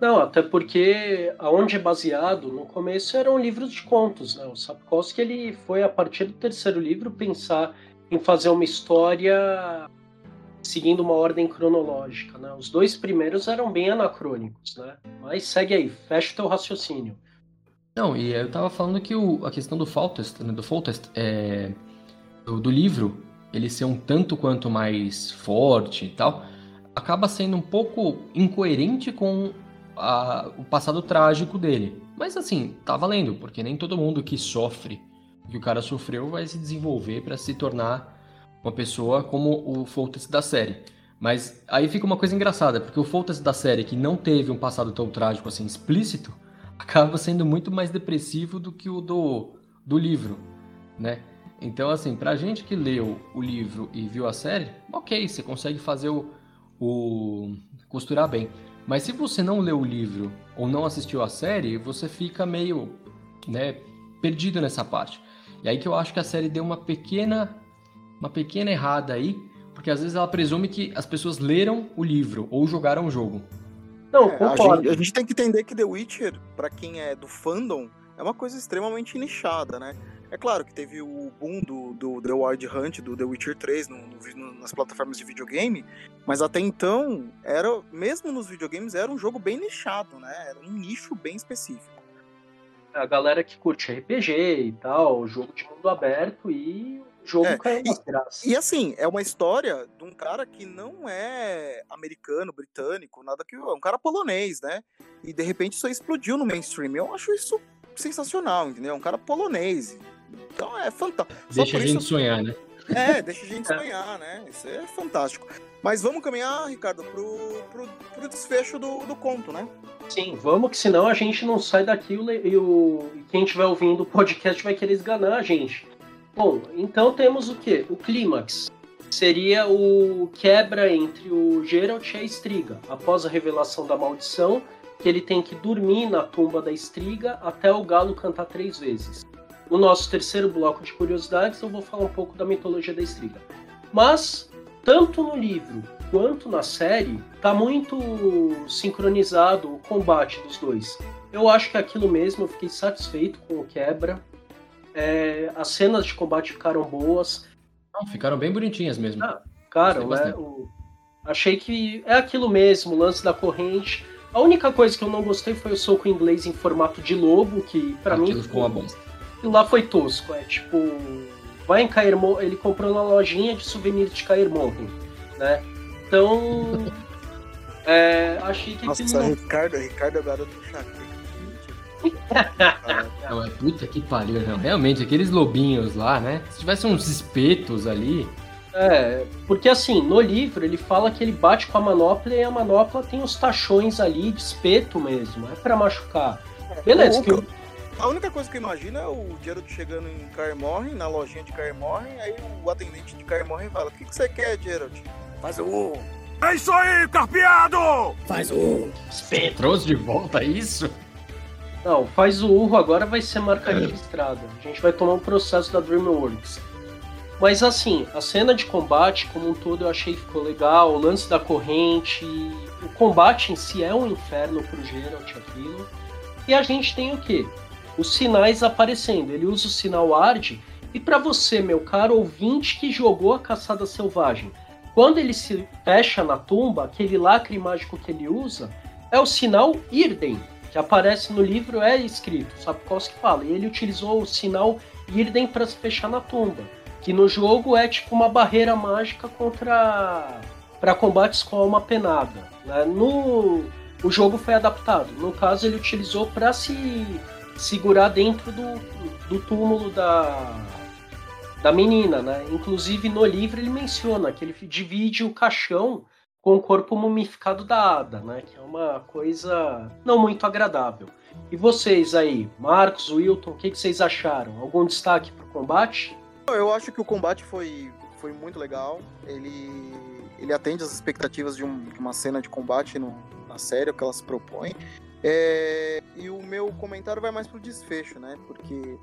C: Não, até porque aonde é baseado, no começo eram livros de contos, né? O Sapkowski ele foi a partir do terceiro livro pensar em fazer uma história seguindo uma ordem cronológica, né? Os dois primeiros eram bem anacrônicos, né? Mas segue aí, fecha o teu raciocínio.
B: Não, e eu tava falando que o, a questão do Faultest, né, do Faultest, é, do, do, livro, ele ser um tanto quanto mais forte e tal, acaba sendo um pouco incoerente com a, o passado trágico dele. Mas assim, tá valendo, porque nem todo mundo que sofre que o cara sofreu vai se desenvolver para se tornar uma pessoa como o Foltest da série. Mas aí fica uma coisa engraçada, porque o Foltest da série, que não teve um passado tão trágico assim explícito, acaba sendo muito mais depressivo do que o do, do livro, né? Então, assim, pra gente que leu o livro e viu a série, ok, você consegue fazer o, o costurar bem. Mas se você não leu o livro ou não assistiu a série, você fica meio, né, perdido nessa parte. E aí que eu acho que a série deu uma pequena uma pequena errada aí, porque às vezes ela presume que as pessoas leram o livro ou jogaram o jogo.
D: Não, é, a, gente, a, gente, tem que entender que The Witcher, para quem é do fandom, é uma coisa extremamente nichada, né? É claro que teve o boom do, do The Wild Hunt, do The Witcher 3 no, no, nas plataformas de videogame, mas até então, era mesmo nos videogames, era um jogo bem nichado, né? Era um nicho bem específico
C: a galera que curte RPG e tal, jogo de mundo aberto e o jogo é, caiu
D: na graça. E assim, é uma história de um cara que não é americano, britânico, nada que. É um cara polonês, né? E de repente isso explodiu no mainstream. Eu acho isso sensacional, entendeu? É um cara polonês. Então é fantástico.
B: Deixa a gente isso... sonhar, né?
D: É, deixa a gente sonhar, né? Isso é fantástico. Mas vamos caminhar, Ricardo, pro, pro, pro desfecho do, do conto, né?
C: Sim, vamos, que senão a gente não sai daqui e, o, e quem estiver ouvindo o podcast vai querer esganar a gente. Bom, então temos o quê? O clímax. Seria o quebra entre o Geralt e a Estriga. Após a revelação da maldição, que ele tem que dormir na tumba da Estriga até o galo cantar três vezes. No nosso terceiro bloco de curiosidades, eu vou falar um pouco da mitologia da Estriga. Mas, tanto no livro quanto na série, tá muito sincronizado o combate dos dois. Eu acho que é aquilo mesmo, eu fiquei satisfeito com o quebra. É, as cenas de combate ficaram boas.
B: Não, ficaram bem bonitinhas mesmo. Ah,
C: cara, é, o, achei que é aquilo mesmo, o lance da corrente. A única coisa que eu não gostei foi o soco inglês em formato de lobo, que para mim.
B: Ficou uma bosta.
C: E lá foi tosco, é tipo. Vai em Cair Ele comprou na lojinha de souvenirs de Cair Morren, né? Então. é, achei que
D: Nossa, aquilo. Nossa, Ricardo, Ricardo é garoto chato.
B: Não, é puta que pariu, não. Realmente, aqueles lobinhos lá, né? Se tivesse uns espetos ali.
C: É, porque assim, no livro ele fala que ele bate com a manopla e a manopla tem os tachões ali de espeto mesmo, é para machucar. Beleza, que eu...
D: A única coisa que eu imagino é o Geralt chegando em Carmorren, na lojinha de Carmorren, aí o atendente de Carmorren fala: O que, que você quer, Geralt?
E: Faz o. É isso aí, carpeado!
B: Faz o. Espeto. Trouxe de volta isso?
C: Não, faz o urro agora vai ser marca registrada. A gente vai tomar um processo da DreamWorks. Mas assim, a cena de combate como um todo eu achei que ficou legal, o lance da corrente, o combate em si é um inferno pro Geralt aquilo. E a gente tem o quê? Os sinais aparecendo. Ele usa o sinal ARD e para você, meu caro ouvinte que jogou a caçada selvagem, quando ele se fecha na tumba, aquele lacre mágico que ele usa é o sinal Irden, que aparece no livro, é escrito, sabe qual que fala. E ele utilizou o sinal Irden para se fechar na tumba, que no jogo é tipo uma barreira mágica contra para combates com alma penada. Né? No o jogo foi adaptado. No caso, ele utilizou para se segurar dentro do, do túmulo da, da menina, né? Inclusive no livro ele menciona que ele divide o caixão com o corpo mumificado da Ada, né? Que é uma coisa não muito agradável. E vocês aí, Marcos, Wilton, o que, que vocês acharam? Algum destaque para o combate?
D: Eu acho que o combate foi, foi muito legal. Ele, ele atende às expectativas de, um, de uma cena de combate no, na série, o que ela se propõe. É, e o meu comentário vai mais pro desfecho, né? Porque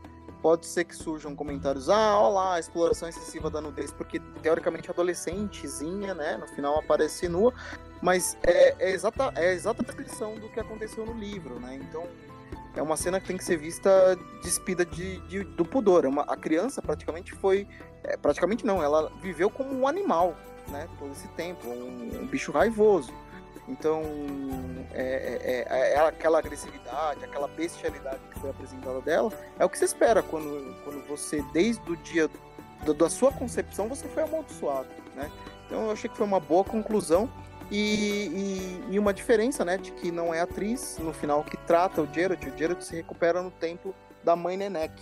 D: pode ser que surjam comentários, ah, olha lá, exploração excessiva da nudez, porque teoricamente adolescentezinha, né, no final aparece nua, mas é, é, exata, é a exata descrição do que aconteceu no livro, né, então é uma cena que tem que ser vista despida de, de do pudor, é uma, a criança praticamente foi, é, praticamente não, ela viveu como um animal, né, todo esse tempo, um, um bicho raivoso, então, é, é, é, aquela agressividade, aquela bestialidade que foi apresentada dela, é o que se espera quando, quando você, desde o dia do, da sua concepção, você foi amaldiçoado, né? Então, eu achei que foi uma boa conclusão e, e, e, uma diferença, né, de que não é atriz, no final, que trata o Geralt. O Geralt se recupera no templo da mãe Nenek,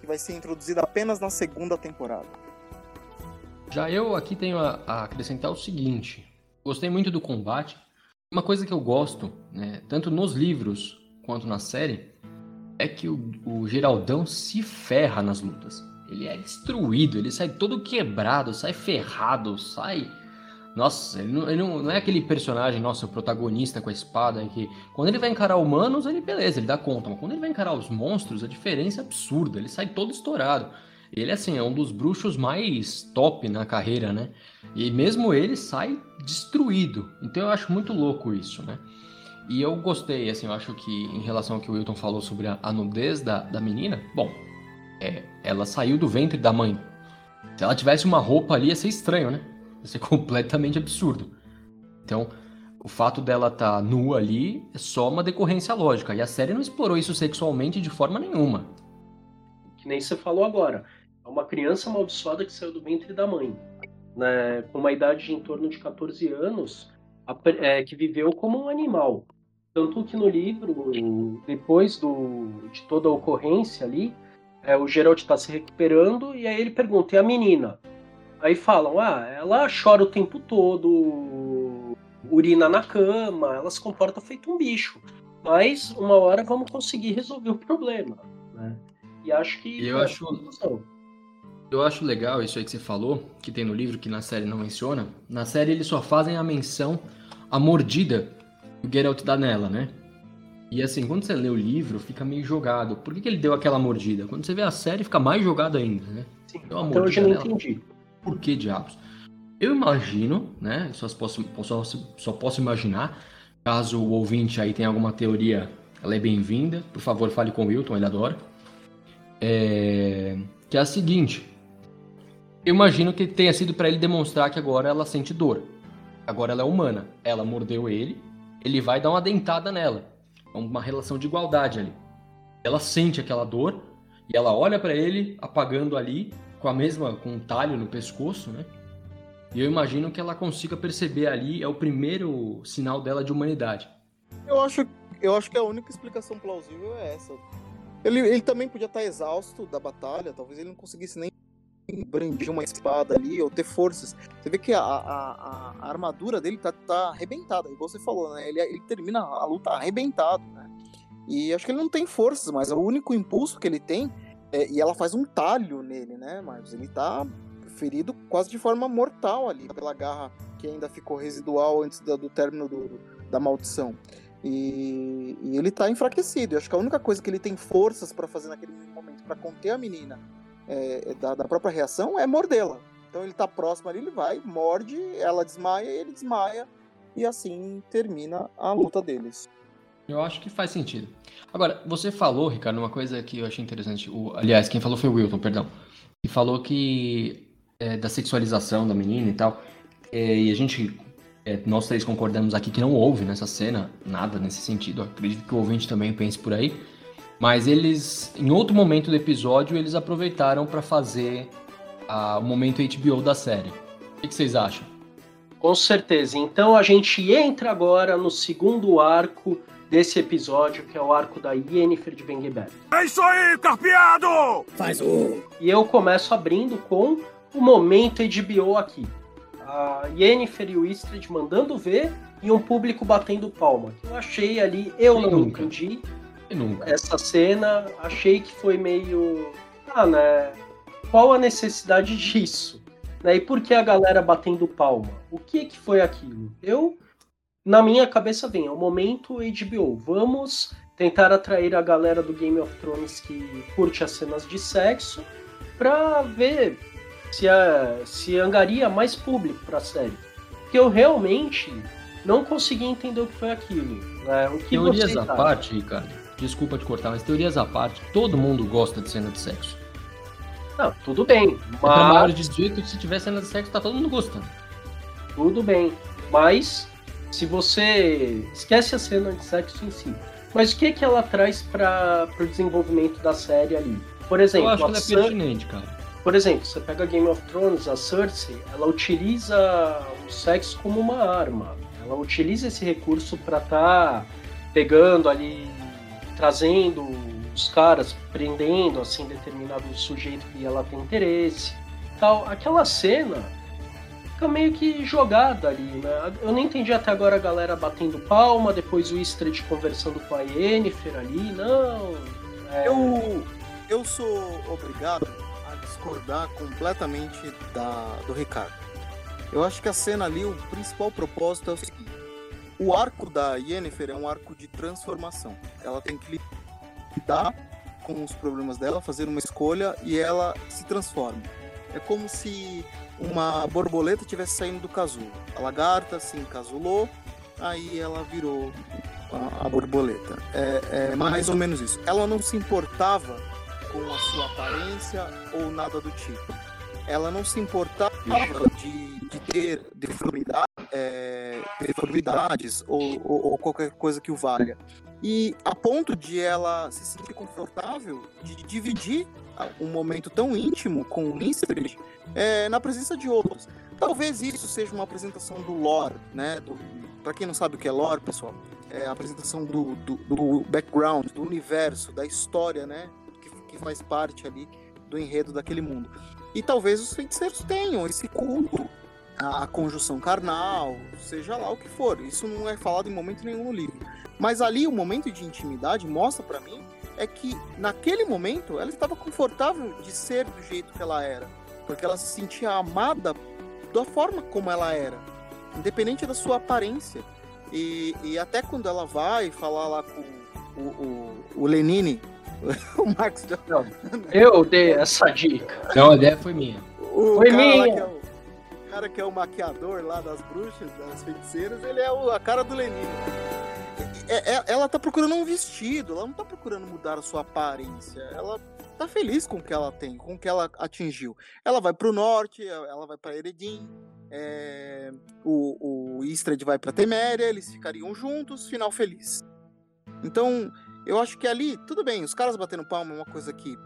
D: que vai ser introduzida apenas na segunda temporada.
B: Já eu aqui tenho a, a acrescentar o seguinte: gostei muito do combate, uma coisa que eu gosto, né, tanto nos livros quanto na série, é que o, o Geraldão se ferra nas lutas. Ele é destruído, ele sai todo quebrado, sai ferrado, sai. Nossa, ele não, ele não, não é aquele personagem, nossa, o protagonista com a espada, que quando ele vai encarar humanos, ele beleza, ele dá conta, mas quando ele vai encarar os monstros, a diferença é absurda, ele sai todo estourado. Ele, assim, é um dos bruxos mais top na carreira, né? E mesmo ele sai destruído. Então eu acho muito louco isso, né? E eu gostei, assim, eu acho que em relação ao que o Wilton falou sobre a, a nudez da, da menina, bom, é, ela saiu do ventre da mãe. Se ela tivesse uma roupa ali, ia ser estranho, né? Ia ser completamente absurdo. Então, o fato dela estar tá nua ali é só uma decorrência lógica. E a série não explorou isso sexualmente de forma nenhuma.
C: Que nem você falou agora. É uma criança amaldiçoada que saiu do ventre da mãe, né, com uma idade de em torno de 14 anos, é, que viveu como um animal. Tanto que no livro, depois do, de toda a ocorrência ali, é, o Geralt está se recuperando e aí ele pergunta: e a menina? Aí falam: ah, ela chora o tempo todo, urina na cama, ela se comporta feito um bicho. Mas uma hora vamos conseguir resolver o problema. Né? E acho que.
B: Eu acho. Eu acho legal isso aí que você falou, que tem no livro, que na série não menciona. Na série eles só fazem a menção à mordida que o Geralt dá nela, né? E assim, quando você lê o livro, fica meio jogado. Por que, que ele deu aquela mordida? Quando você vê a série, fica mais jogado ainda, né?
C: Sim, deu hoje eu não entendi.
B: Por que diabos? Eu imagino, né? Só posso, só, só posso imaginar. Caso o ouvinte aí tenha alguma teoria, ela é bem-vinda. Por favor, fale com o Wilton, ele adora. É... Que é a seguinte: eu imagino que tenha sido para ele demonstrar que agora ela sente dor. Agora ela é humana. Ela mordeu ele, ele vai dar uma dentada nela. É uma relação de igualdade ali. Ela sente aquela dor e ela olha para ele apagando ali com a mesma com um talho no pescoço, né? E eu imagino que ela consiga perceber ali é o primeiro sinal dela de humanidade.
D: Eu acho, eu acho que a única explicação plausível é essa. Ele, ele também podia estar exausto da batalha, talvez ele não conseguisse nem brandir uma espada ali ou ter forças. Você vê que a, a, a armadura dele tá, tá arrebentada, igual você falou, né? Ele, ele termina a luta arrebentado, né? E acho que ele não tem forças, mas o único impulso que ele tem, é, e ela faz um talho nele, né, Marcos? Ele tá ferido quase de forma mortal ali, pela garra que ainda ficou residual antes do, do término do, da maldição. E, e, ele tá enfraquecido. Eu acho que a única coisa que ele tem forças para fazer naquele momento, para conter a menina é, é, da, da, própria reação, é mordê-la. Então ele tá próximo ali, ele vai, morde, ela desmaia, ele desmaia, e assim termina a luta deles.
B: Eu acho que faz sentido. Agora, você falou, Ricardo, uma coisa que eu achei interessante. O, aliás, quem falou foi o Wilton, perdão. E falou que é, da sexualização da menina e tal. É, e a gente é, nós três concordamos aqui que não houve nessa cena nada nesse sentido. Eu acredito que o ouvinte também pense por aí. Mas eles, em outro momento do episódio, eles aproveitaram para fazer o momento HBO da série. O que, que vocês acham?
C: Com certeza. Então a gente entra agora no segundo arco desse episódio, que é o arco da Yennefer de Bengueber.
E: É isso aí, carpeado!
C: Faz o. E eu começo abrindo com o momento HBO aqui a Yennefer e o Istrid mandando ver e um público batendo palma. Eu achei ali, eu não nunca. entendi. Essa cena, achei que foi meio. Ah, né? Qual a necessidade disso? Né? E por que a galera batendo palma? O que que foi aquilo? Eu, na minha cabeça vem, é o momento HBO. Vamos tentar atrair a galera do Game of Thrones que curte as cenas de sexo pra ver se, a, se angaria mais público para a série. Porque eu realmente não consegui entender o que foi aquilo. Né? O que
B: teorias à parte, Ricardo, desculpa te cortar, mas teorias à parte, todo mundo gosta de cena de sexo.
C: Não, tudo bem.
B: Mas... Pra maior de 18, se tiver cena de sexo, tá todo mundo gostando.
C: Tudo bem. Mas se você esquece a cena de sexo em si, mas o que que ela traz para o desenvolvimento da série ali? Por exemplo,
B: eu acho que ela é pertinente, cara.
C: Por exemplo, você pega Game of Thrones, a Cersei, ela utiliza o sexo como uma arma. Ela utiliza esse recurso para estar tá pegando ali, trazendo os caras, prendendo assim determinado sujeito que ela tem interesse. Tal. Aquela cena fica meio que jogada ali, né? Eu nem entendi até agora a galera batendo palma, depois o Istrid conversando com a Yennefer ali, não.
D: É... Eu, eu sou obrigado discordar completamente da, do Ricardo. Eu acho que a cena ali, o principal propósito é o seguinte: o arco da Yennefer é um arco de transformação. Ela tem que lidar com os problemas dela, fazer uma escolha e ela se transforma. É como se uma borboleta estivesse saindo do casulo. A lagarta se encasulou, aí ela virou a, a borboleta. É, é mais ou menos isso. Ela não se importava com a sua aparência ou nada do tipo. Ela não se importava de, de ter deformidade, é, deformidades ou, ou, ou, qualquer coisa que o valha. E a ponto de ela se sentir confortável de dividir um momento tão íntimo com o Winstrid é, na presença de outros. Talvez isso seja uma apresentação do lore, né? Para quem não sabe o que é lore, pessoal, é a apresentação do, do, do background, do universo, da história, né? que faz parte ali do enredo daquele mundo. E talvez os feiticeiros tenham esse culto à conjunção carnal, seja lá o que for. Isso não é falado em momento nenhum no livro. Mas ali o momento de intimidade mostra para mim é que naquele momento ela estava confortável de ser do jeito que ela era, porque ela se sentia amada da forma como ela era, independente da sua aparência. E, e até quando ela vai falar lá com o, o, o Lenine, o Marcos
C: Não, eu dei essa dica.
B: Não, a ideia foi minha.
C: O foi minha.
D: É o, o, cara que é o maquiador lá das bruxas, das feiticeiras, ele é o, a cara do Lenin. É, é, ela tá procurando um vestido, ela não tá procurando mudar a sua aparência. Ela tá feliz com o que ela tem, com o que ela atingiu. Ela vai pro norte, ela vai para Eredin, é, o, o Istred vai para Teméria, eles ficariam juntos, final feliz. Então, eu acho que ali, tudo bem, os caras batendo palma é uma coisa que.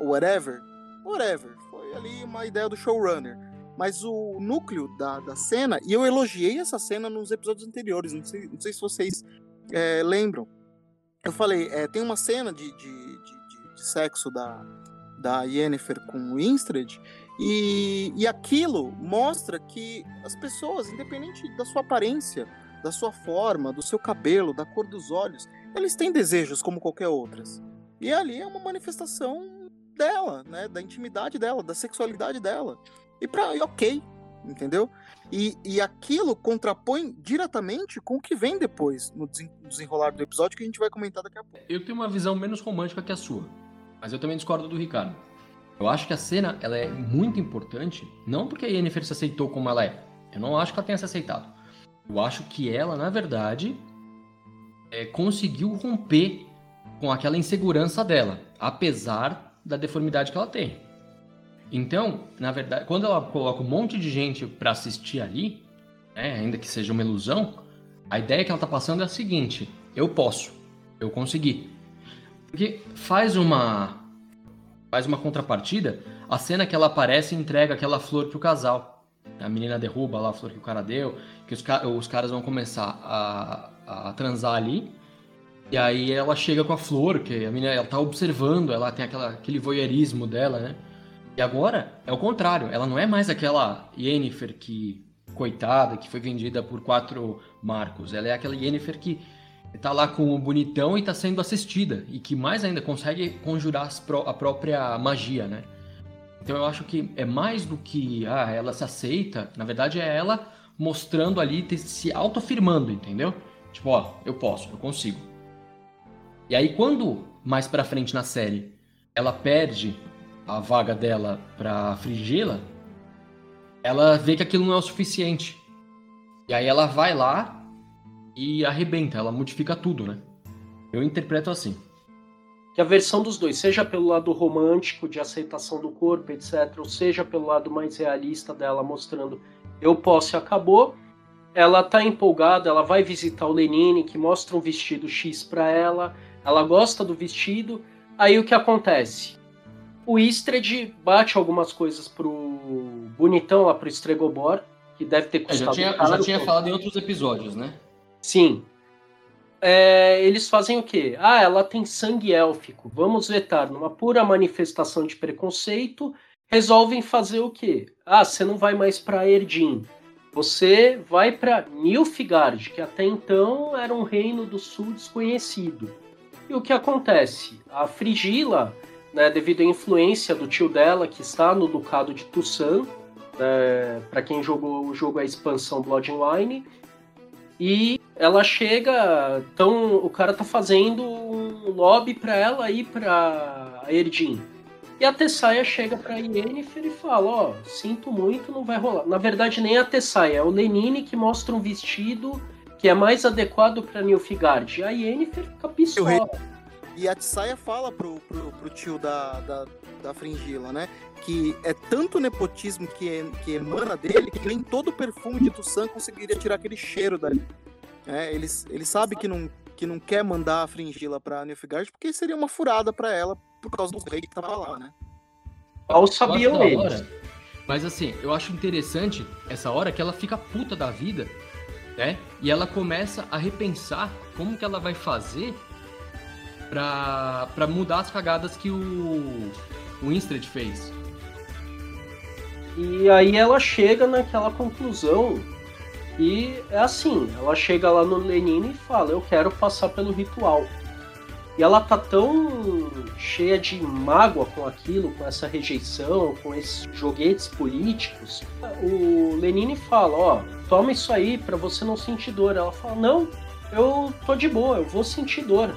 D: Whatever. Whatever. Foi ali uma ideia do showrunner. Mas o núcleo da, da cena, e eu elogiei essa cena nos episódios anteriores, não sei, não sei se vocês é, lembram. Eu falei, é, tem uma cena de, de, de, de, sexo da, da Yennefer com o Instred, E, e aquilo mostra que as pessoas, independente da sua aparência, da sua forma, do seu cabelo, da cor dos olhos, eles têm desejos como qualquer outras. E ali é uma manifestação dela, né, da intimidade dela, da sexualidade dela. E para ok, entendeu? E, e aquilo contrapõe diretamente com o que vem depois, no desenrolar do episódio, que a gente vai comentar daqui a pouco.
B: Eu tenho uma visão menos romântica que a sua, mas eu também discordo do Ricardo. Eu acho que a cena ela é muito importante, não porque a Yennefer se aceitou como ela é. Eu não acho que ela tenha se aceitado. Eu acho que ela, na verdade, é, conseguiu romper com aquela insegurança dela, apesar da deformidade que ela tem. Então, na verdade, quando ela coloca um monte de gente para assistir ali, né, ainda que seja uma ilusão, a ideia que ela tá passando é a seguinte: eu posso, eu consegui. Porque faz uma faz uma contrapartida, a cena que ela aparece e entrega aquela flor pro casal. A menina derruba lá a flor que o cara deu, que os, os caras vão começar a, a transar ali. E aí ela chega com a flor, que a menina ela tá observando, ela tem aquela, aquele voyeurismo dela, né? E agora é o contrário, ela não é mais aquela Yennefer que, coitada, que foi vendida por quatro marcos. Ela é aquela Yennefer que tá lá com o bonitão e tá sendo assistida. E que mais ainda consegue conjurar a própria magia, né? Então eu acho que é mais do que ah, ela se aceita, na verdade é ela mostrando ali, se autoafirmando, entendeu? Tipo, ó, eu posso, eu consigo. E aí quando mais pra frente na série ela perde a vaga dela para Frigila, ela vê que aquilo não é o suficiente. E aí ela vai lá e arrebenta, ela modifica tudo, né? Eu interpreto assim.
C: Que a versão dos dois, seja pelo lado romântico, de aceitação do corpo, etc., ou seja pelo lado mais realista dela, mostrando eu posso e acabou, ela tá empolgada, ela vai visitar o Lenine, que mostra um vestido X para ela, ela gosta do vestido, aí o que acontece? O Istred bate algumas coisas pro bonitão lá pro Stregobor, que deve ter custado.
B: É, já tinha, caro, já tinha falado em outros episódios, né?
C: Sim. É, eles fazem o quê? Ah, ela tem sangue élfico. Vamos vetar. Numa pura manifestação de preconceito, resolvem fazer o quê? Ah, você não vai mais para Erdin. Você vai para Nilfgaard, que até então era um reino do sul desconhecido. E o que acontece? A Frigila né, devido à influência do tio dela, que está no Ducado de Tussan, né, para quem jogou o jogo a expansão Bloodline, e ela chega, então o cara tá fazendo um lobby para ela ir para Erdin. E a Tessaia chega para Yennefer e fala: Ó, oh, sinto muito, não vai rolar. Na verdade, nem a Tessaia, é o Lenine que mostra um vestido que é mais adequado para Nilfgaard. E a Yennefer fica pistola.
D: E a Tsaya fala pro, pro, pro tio da, da, da Fringila, né? Que é tanto nepotismo que, que emana dele que nem todo perfume de Tussan conseguiria tirar aquele cheiro dali. É, ele, ele sabe que não, que não quer mandar a Fringila pra Nilfgaard porque seria uma furada para ela por causa do rei que tava lá, né?
C: Mal sabiam eles.
B: Mas assim, eu acho interessante essa hora que ela fica puta da vida, né? E ela começa a repensar como que ela vai fazer pra, pra mudar as cagadas que o, o Instred fez.
C: E aí ela chega naquela conclusão e é assim, ela chega lá no Lenin e fala, eu quero passar pelo ritual. E ela tá tão cheia de mágoa com aquilo, com essa rejeição, com esses joguetes políticos. O Lenin fala, ó, toma isso aí para você não sentir dor. Ela fala, não, eu tô de boa, eu vou sentir dor.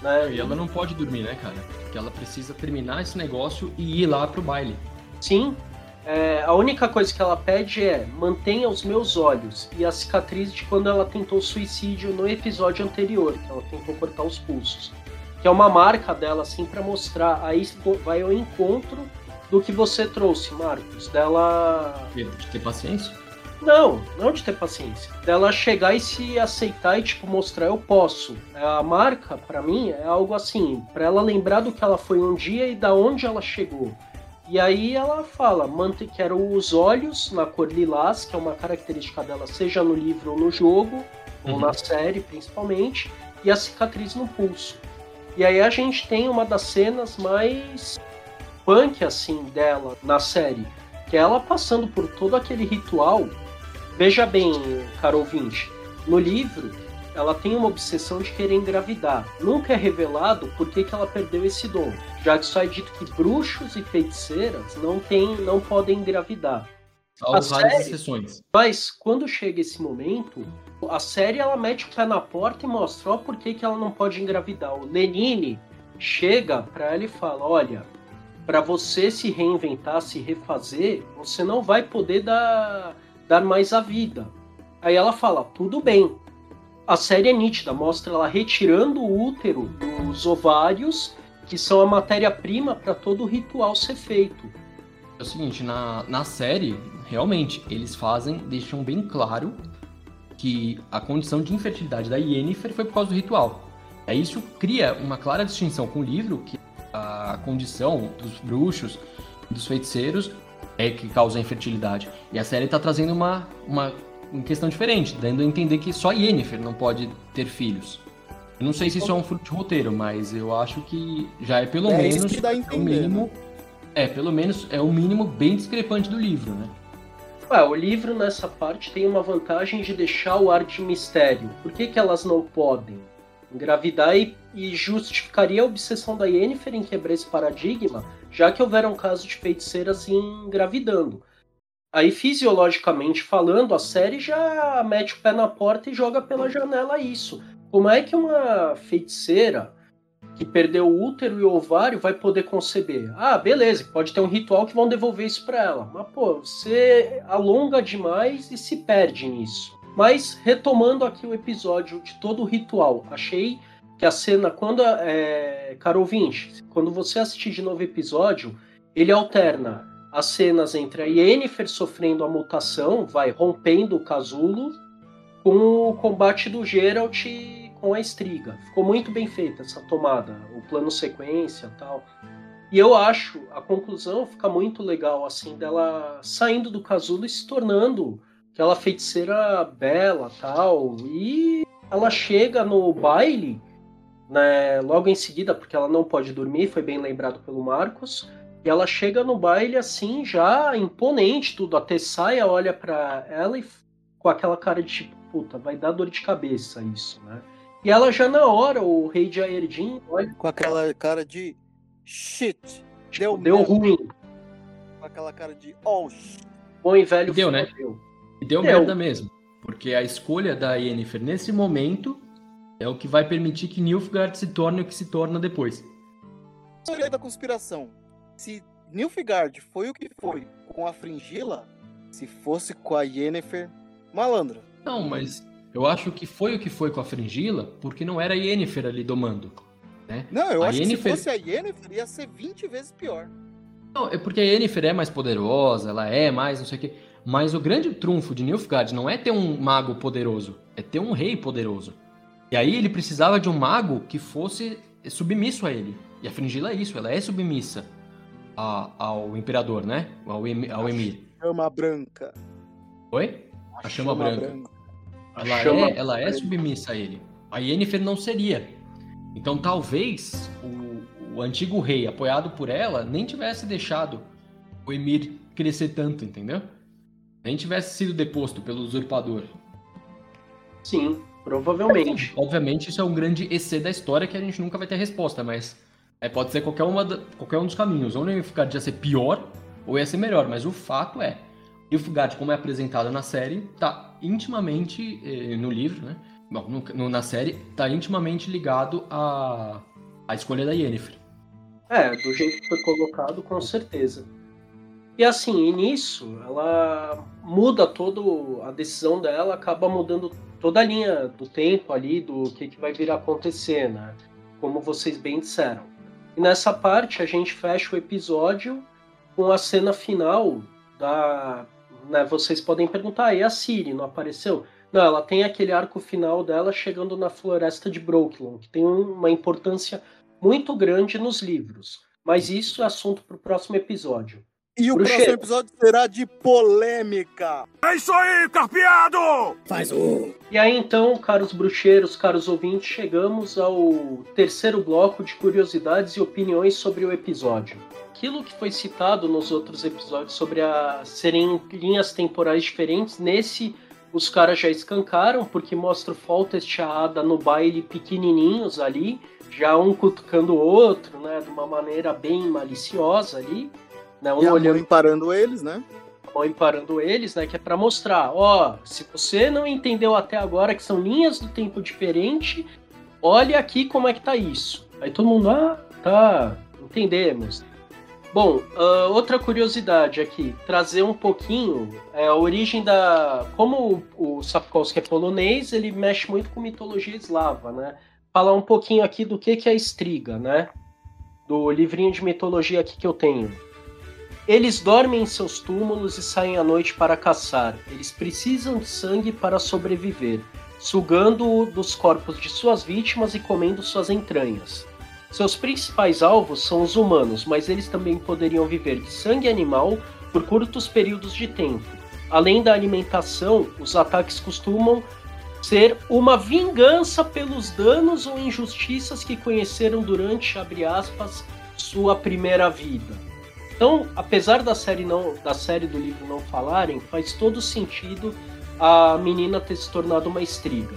B: Né? E ela não pode dormir, né, cara? Porque ela precisa terminar esse negócio e ir lá pro baile.
C: Sim. É, a única coisa que ela pede é mantenha os meus olhos e a cicatriz de quando ela tentou suicídio no episódio anterior, que ela tentou cortar os pulsos. Que é uma marca dela, assim, para mostrar. Aí vai ao encontro do que você trouxe, Marcos. Dela.
B: De ter paciência?
C: Não, não de ter paciência. Dela chegar e se aceitar e, tipo, mostrar eu posso. A marca, para mim, é algo assim, para ela lembrar do que ela foi um dia e da onde ela chegou. E aí ela fala, mante quero os olhos na cor lilás, que é uma característica dela, seja no livro ou no jogo, uhum. ou na série principalmente, e a cicatriz no pulso. E aí a gente tem uma das cenas mais punk assim dela na série, que é ela passando por todo aquele ritual. Veja bem, caro ouvinte, no livro ela tem uma obsessão de querer engravidar. Nunca é revelado por que, que ela perdeu esse dom, já que só é dito que bruxos e feiticeiras não, tem, não podem engravidar.
B: Salvo várias exceções.
C: Mas quando chega esse momento, a série ela mete o pé na porta e mostra ó, por que, que ela não pode engravidar. O Lenine chega para ela e fala: olha, para você se reinventar, se refazer, você não vai poder dar, dar mais a vida. Aí ela fala: tudo bem, a série é nítida, mostra ela retirando o útero dos ovários, que são a matéria-prima para todo o ritual ser feito.
B: É o seguinte, na, na série, realmente, eles fazem, deixam bem claro que a condição de infertilidade da Yennefer foi por causa do ritual. É isso cria uma clara distinção com o livro, que a condição dos bruxos, dos feiticeiros, é que causa a infertilidade. E a série está trazendo uma, uma em questão diferente, dando a entender que só Yennefer não pode ter filhos. Eu não sei se isso é um fruto de roteiro, mas eu acho que já é pelo
D: é
B: menos
D: isso que dá a
B: o
D: entender,
B: mínimo. É, pelo menos é o mínimo bem discrepante do livro, né?
C: Ué, o livro nessa parte tem uma vantagem de deixar o ar de mistério. Por que, que elas não podem engravidar e, e justificaria a obsessão da Yennefer em quebrar esse paradigma, já que houveram casos de feiticeiras engravidando. Aí, fisiologicamente falando, a série já mete o pé na porta e joga pela janela isso. Como é que uma feiticeira que perdeu o útero e o ovário vai poder conceber? Ah, beleza, pode ter um ritual que vão devolver isso para ela. Mas, pô, você alonga demais e se perde nisso. Mas, retomando aqui o episódio de todo o ritual, achei que a cena, quando. É, caro ouvinte, quando você assistir de novo o episódio, ele alterna as cenas entre a Yennefer sofrendo a mutação, vai rompendo o casulo, com o combate do Geralt com a Estriga. Ficou muito bem feita essa tomada, o plano sequência tal. E eu acho, a conclusão fica muito legal, assim, dela saindo do casulo e se tornando aquela feiticeira bela tal. E ela chega no baile, né, logo em seguida, porque ela não pode dormir, foi bem lembrado pelo Marcos e ela chega no baile assim, já imponente, tudo. A Tessaia olha para ela e com aquela cara de tipo, puta, vai dar dor de cabeça isso, né? E ela já na hora, o rei de Aerdin, olha.
D: Com aquela cara de shit.
C: Tipo,
D: deu
C: deu ruim.
D: Com aquela cara de oh shit.
C: Bom e velho
B: Deu, né?
C: fodeu.
B: E deu,
C: Deu.
B: merda mesmo. Porque a escolha da Yennefer nesse momento é o que vai permitir que Nilfgaard se torne o que se torna depois.
D: Teoria da conspiração. Se Nilfgaard foi o que foi com a Fringila, se fosse com a Yennefer, malandra.
B: Não, mas eu acho que foi o que foi com a Fringila, porque não era a Yennefer ali domando. Né?
D: Não, eu
B: A
D: acho que
B: Yennefer-
D: se fosse a Yennefer, ia ser 20 vezes pior.
B: Não, é porque a Yennefer é mais poderosa, ela é mais não sei o quê. Mas o grande trunfo de Nilfgaard não é ter um mago poderoso, é ter um rei poderoso. E aí ele precisava de um mago que fosse submisso a ele. E a Fringila é isso, ela é submissa a- ao imperador, né? Ao, em- ao emir.
D: Chama branca.
B: Oi? A chama branca.
C: A
B: Ela,
C: chama
B: é, ela é
C: branca.
B: submissa a ele. A Yennefer não seria. Então talvez o, o antigo rei, apoiado por ela, nem tivesse deixado o Emir crescer tanto, entendeu? Nem tivesse sido deposto pelo usurpador.
C: Sim, provavelmente.
B: Obviamente isso é um grande EC da história que a gente nunca vai ter resposta, mas é, pode ser qualquer, uma qualquer um dos caminhos. Ou o Nilfgaard ia ser pior, ou ia ser melhor. Mas o fato é, Nilfgaard, como é apresentado na série, tá intimamente, eh, no livro, né? Bom, no- no- na série, tá intimamente ligado à, à escolha da Yennefer.
C: É, do jeito que foi colocado, com certeza. E assim, e nisso, ela muda toda a decisão dela, acaba mudando toda a linha do tempo ali, do que, que vai vir a acontecer, né? Como vocês bem disseram. E nessa parte, a gente fecha o episódio com a cena final da. Né, vocês podem perguntar, e a Siri não apareceu? Não, ela tem aquele arco final dela chegando na floresta de Brooklyn, que tem um- uma importância muito grande nos livros. Mas isso é assunto para o próximo episódio.
D: E o
C: Bruxeiro.
D: próximo episódio será de polêmica.
E: É isso aí, carpeado!
C: E aí então, caros bruxeiros, caros ouvintes, chegamos ao terceiro bloco de curiosidades e opiniões sobre o episódio. Aquilo que foi citado nos outros episódios sobre a serem linhas temporais diferentes, nesse os caras já escancaram, porque mostra o Foltest e a Ada no baile pequenininhos ali, já um cutucando o outro, né, de uma maneira bem maliciosa ali, né, um
D: E a
C: olhando
D: mãe parando eles, né?
C: mãe parando eles, né? Que é pra mostrar, ó, se você não entendeu até agora que são linhas do tempo diferente, olha aqui como é que tá isso. Aí todo mundo, ah, tá, entendemos. Bom, ah, outra curiosidade aqui, trazer um pouquinho é, a origem da. Como o, o Sapkowski é polonês, ele mexe muito com mitologia eslava, né? Falar um pouquinho aqui do que, que é a estriga, né? Do livrinho de mitologia aqui que eu tenho. Eles dormem em seus túmulos e saem à noite para caçar. Eles precisam de sangue para sobreviver, sugando-o dos corpos de suas vítimas e comendo suas entranhas. Seus principais alvos são os humanos, mas eles também poderiam viver de sangue animal por curtos períodos de tempo. Além da alimentação, os ataques costumam ser uma vingança pelos danos ou injustiças que conheceram durante, aspas, sua primeira vida. Então, apesar da série não, da série do livro não falarem, faz todo sentido a menina ter se tornado uma estriga.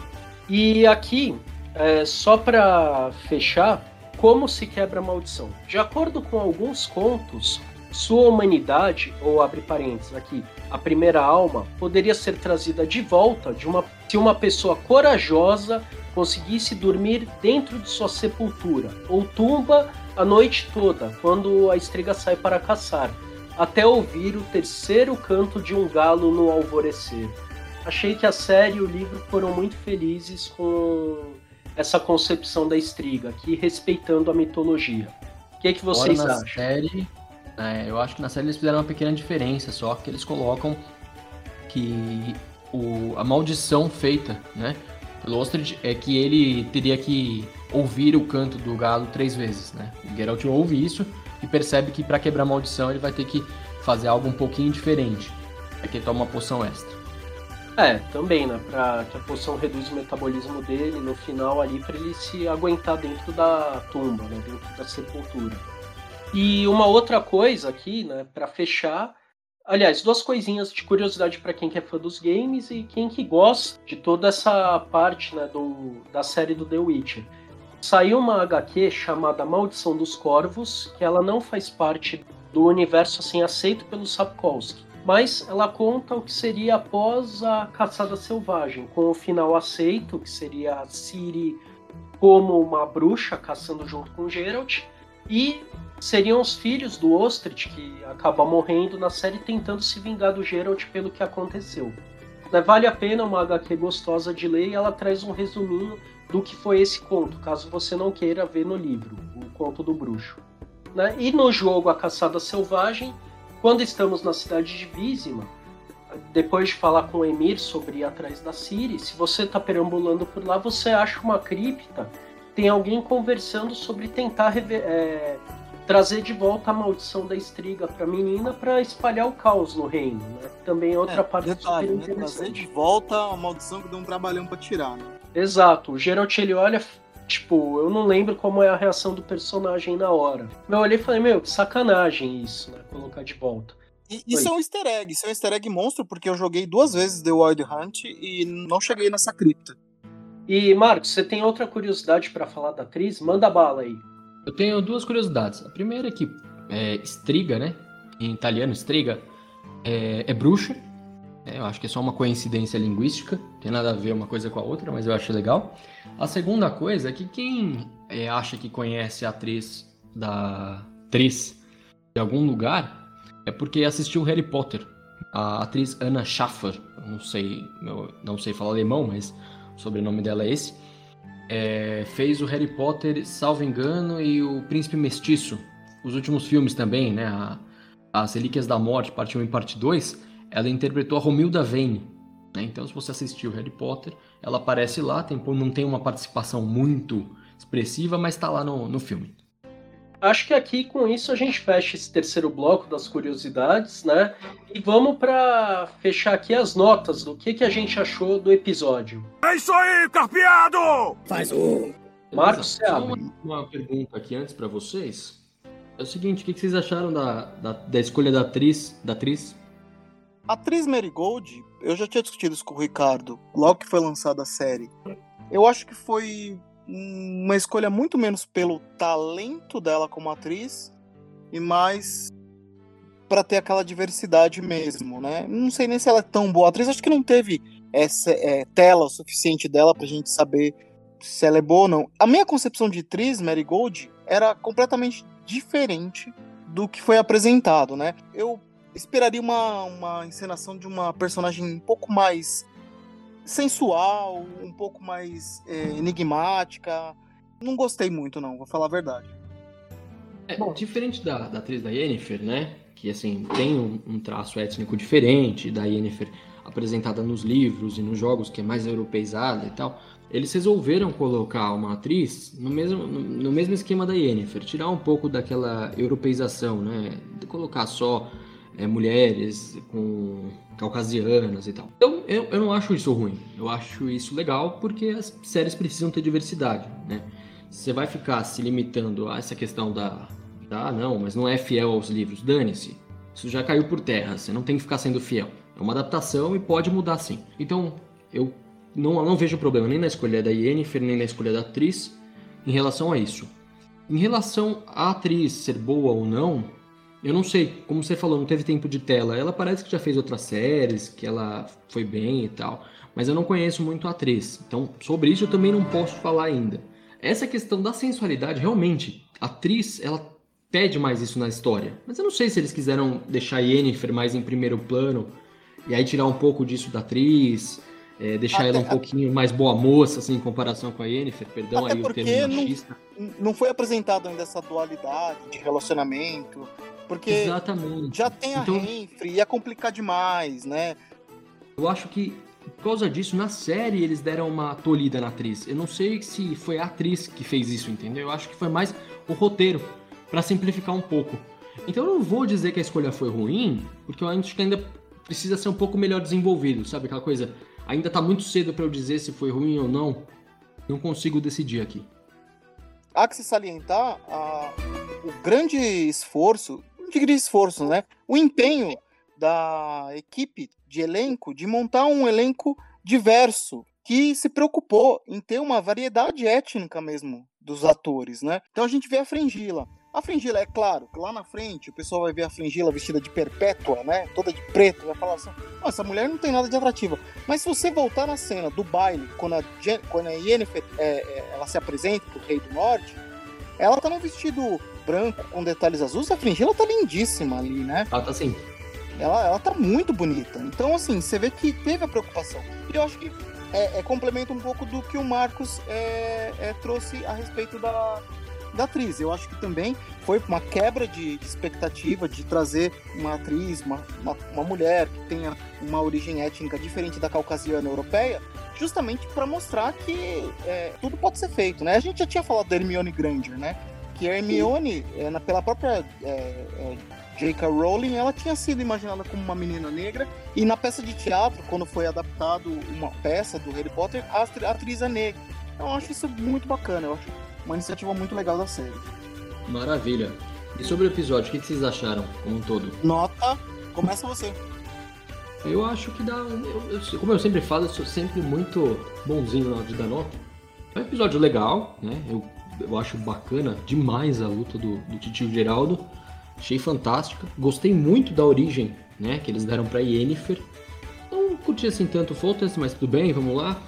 C: E aqui, é, só para fechar, como se quebra a maldição? De acordo com alguns contos, sua humanidade, ou abre parênteses aqui, a primeira alma, poderia ser trazida de volta de uma, se uma pessoa corajosa conseguisse dormir dentro de sua sepultura, ou tumba a noite toda, quando a estriga sai para caçar, até ouvir o terceiro canto de um galo no alvorecer. Achei que a série e o livro foram muito felizes com essa concepção da estriga, aqui respeitando a mitologia. O que, é que vocês
B: Agora, na
C: acham?
B: série, é, eu acho que na série eles fizeram uma pequena diferença, só que eles colocam que o, a maldição feita, né, pelo Ostrich é que ele teria que ouvir o canto do galo três vezes, né? O Geralt ouve isso e percebe que para quebrar a maldição ele vai ter que fazer algo um pouquinho diferente. É que ele toma uma poção extra.
C: É, também, né? Pra que a poção reduz o metabolismo dele no final ali para ele se aguentar dentro da tumba, né? Dentro da sepultura. E uma outra coisa aqui, né? Para fechar, aliás, duas coisinhas de curiosidade para quem que é fã dos games e quem que gosta de toda essa parte, né? Do, da série do The Witcher. Saiu uma HQ chamada Maldição dos Corvos, que ela não faz parte do universo assim aceito pelo Sapkowski mas ela conta o que seria após a caçada selvagem, com o final aceito, que seria a como uma bruxa caçando junto com Geralt, e seriam os filhos do Ostrich que acaba morrendo na série tentando se vingar do Geralt pelo que aconteceu. Vale a pena uma HQ gostosa de ler e ela traz um resuminho do que foi esse conto, caso você não queira ver no livro, o conto do bruxo. Né, E no jogo A Caçada Selvagem, quando estamos na cidade de Vizima, depois de falar com o Emir sobre ir atrás da Ciri, se você está perambulando por lá, você acha uma cripta, tem alguém conversando sobre tentar é, trazer de volta a maldição da estriga para a menina para espalhar o caos no reino. Né? Também é outra parte
D: detalhe,
C: super
D: né? Trazer
C: interessante.
D: de volta a maldição que deu um trabalhão pra tirar, né?
C: Exato, o Geralt ele olha, tipo, eu não lembro como é a reação do personagem na hora. Eu olhei e falei, meu, que sacanagem isso, né? Colocar de volta.
D: E isso é um easter egg, isso é um easter egg monstro, porque eu joguei duas vezes The Wild Hunt e não cheguei nessa cripta.
C: E, Marcos, você tem outra curiosidade para falar da atriz? Manda bala aí.
B: Eu tenho duas curiosidades. A primeira é que é, Striga, né? Em italiano, Striga, é, é bruxa. É, eu acho que é só uma coincidência linguística. Tem nada a ver uma coisa com a outra, mas eu achei legal. A segunda coisa é que quem é, acha que conhece a atriz da atriz de algum lugar é porque assistiu Harry Potter. A atriz Anna Schaffer, não sei, não sei falar alemão, mas o sobrenome dela é esse. É, fez o Harry Potter, salvo engano, e o Príncipe Mestiço. Os últimos filmes também, né? A, As Relíquias da Morte, parte 1 e parte 2. Ela interpretou a Romilda Vane. Né? Então, se você assistiu Harry Potter, ela aparece lá. Tem, não tem uma participação muito expressiva, mas está lá no, no filme.
C: Acho que aqui com isso a gente fecha esse terceiro bloco das curiosidades, né? E vamos para fechar aqui as notas do que, que a gente achou do episódio.
E: É isso aí, carpeado!
F: Faz um.
C: Marcos, você abre.
B: uma, uma pergunta aqui antes pra vocês. É o seguinte, o que que vocês acharam da, da, da escolha da atriz, da atriz?
D: A atriz Marigold, eu já tinha discutido isso com o Ricardo, logo que foi lançada a série. Eu acho que foi uma escolha muito menos pelo talento dela como atriz e mais pra ter aquela diversidade mesmo, né? Não sei nem se ela é tão boa atriz, acho que não teve essa é, tela o suficiente dela pra gente saber se ela é boa ou não. A minha concepção de atriz, Marigold, era completamente diferente do que foi apresentado, né? Eu esperaria uma, uma encenação de uma personagem um pouco mais sensual, um pouco mais é, enigmática. Não gostei muito, não, vou falar a verdade.
B: É, diferente da, da atriz da Yennefer, né? Que assim, tem um, um traço étnico diferente da Yennefer apresentada nos livros e nos jogos, que é mais europeizada e tal. Eles resolveram colocar uma atriz no mesmo, no mesmo esquema da Yennefer, tirar um pouco daquela europeização, né? De colocar só é, mulheres com caucasianas e tal. Então, eu, eu não acho isso ruim. Eu acho isso legal porque as séries precisam ter diversidade, né? Você vai ficar se limitando a essa questão da, ah, não, mas não é fiel aos livros, dane-se. Isso já caiu por terra, você não tem que ficar sendo fiel. É uma adaptação e pode mudar sim. Então, eu não, não vejo problema nem na escolha da Yennefer, nem na escolha da atriz em relação a isso. Em relação à atriz ser boa ou não, eu não sei, como você falou, não teve tempo de tela. Ela parece que já fez outras séries, que ela foi bem e tal, mas eu não conheço muito a atriz. Então, sobre isso eu também não posso falar ainda. Essa questão da sensualidade, realmente, a atriz, ela pede mais isso na história. Mas eu não sei se eles quiseram deixar a Yennefer mais em primeiro plano e aí tirar um pouco disso da atriz, é, deixar
D: Até-
B: ela um pouquinho mais boa moça, assim, em comparação com a Yennefer. Perdão aí o termo machista.
D: Não foi apresentado ainda essa dualidade de relacionamento, porque
B: Exatamente.
D: já tem a
B: Então-
D: Renfrey, ia complicar demais, né?
B: Eu acho que por causa disso, na série eles deram uma tolhida na atriz. Eu não sei se foi a atriz que fez isso, entendeu? Eu acho que foi mais o roteiro, pra simplificar um pouco. Então eu não vou dizer que a escolha foi ruim, porque eu acho que ainda precisa ser um pouco melhor desenvolvido, sabe? Aquela coisa, ainda tá muito cedo pra eu dizer se foi ruim ou não. Não consigo decidir aqui.
D: Há que se salientar a- o grande esforço, diria esforço, né? O empenho da equipe de elenco de montar um elenco diverso que se preocupou em ter uma variedade étnica mesmo dos atores, né? Então a gente vê a Frangila. A Frangila, é claro, lá na frente o pessoal vai ver a Frangila vestida de perpétua, né? Toda de preto, vai falar assim: "Nossa, essa mulher não tem nada de atrativa. Mas se você voltar na cena do baile, quando a, Jen, quando a Yennefer é, é, ela se apresenta pro Rei do Norte, ela tá num vestido branco com detalhes azuis, a Frangila tá lindíssima ali, né?
B: Ela tá assim,
D: Ela, ela tá muito bonita. Então, assim, você vê que teve a preocupação. E eu acho que é, é, complementa um pouco do que o Marcos é, é, trouxe a respeito da, da atriz. Eu acho que também foi uma quebra de, de expectativa de trazer uma atriz, uma, uma, uma mulher que tenha uma origem étnica diferente da caucasiana europeia, justamente para mostrar que é, tudo pode ser feito, né? A gente já tinha falado da Hermione Granger, né? Que a Hermione, é, na- pela própria é, é, J.K. Rowling, ela tinha sido imaginada como uma menina negra e na peça de teatro, quando foi adaptado uma peça do Harry Potter, a atri- a atriz é negra. Então, eu acho isso muito bacana, eu acho uma iniciativa muito legal da série.
B: maravilha. E sobre o episódio, o que que vocês acharam como um todo?
D: Nota, começa você.
B: Eu acho que dá. eu- eu- como eu sempre falo, eu sou sempre muito bonzinho na hora de dar nota. É um episódio legal, né? Eu, eu acho bacana demais a luta do, do Titio Geraldo. Achei fantástica. Gostei muito da origem, né? Que eles deram pra Yennefer. Não curti assim tanto o Foltest, mas tudo bem, vamos lá.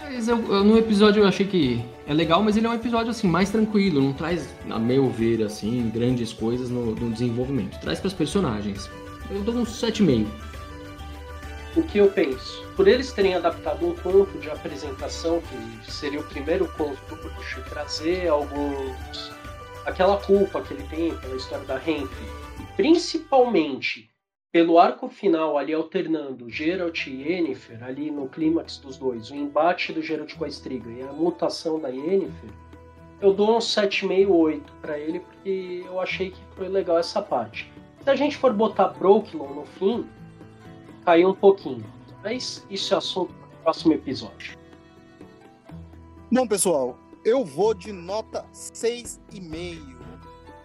B: Mas eu, eu- no episódio eu achei que é legal, mas ele é um episódio assim mais tranquilo, não traz, a meu ver, assim, grandes coisas no, no desenvolvimento. Traz pras personagens. Eu dou um 7,5.
C: O que eu penso? Por eles terem adaptado um conto de apresentação, que seria o primeiro conto do Bruxo, trazer alguns. aquela culpa que ele tem pela história da Henry, e principalmente pelo arco final ali alternando Geralt e Yennefer, ali no clímax dos dois, o embate do Geralt com a Estriga e a mutação da Yennefer, eu dou um 7,5, 8 pra ele, porque eu achei que foi legal essa parte. Se a gente for botar Brooklyn no fim, caiu um pouquinho. Mas isso é assunto para o próximo episódio.
D: Bom, pessoal, eu vou de nota 6,5.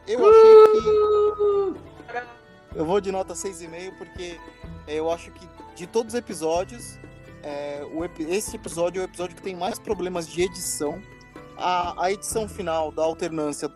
D: Eu achei que. Eu vou de nota 6,5 porque eu acho que de todos os episódios, é, o, esse episódio é o episódio que tem mais problemas de edição. A, a edição final da alternância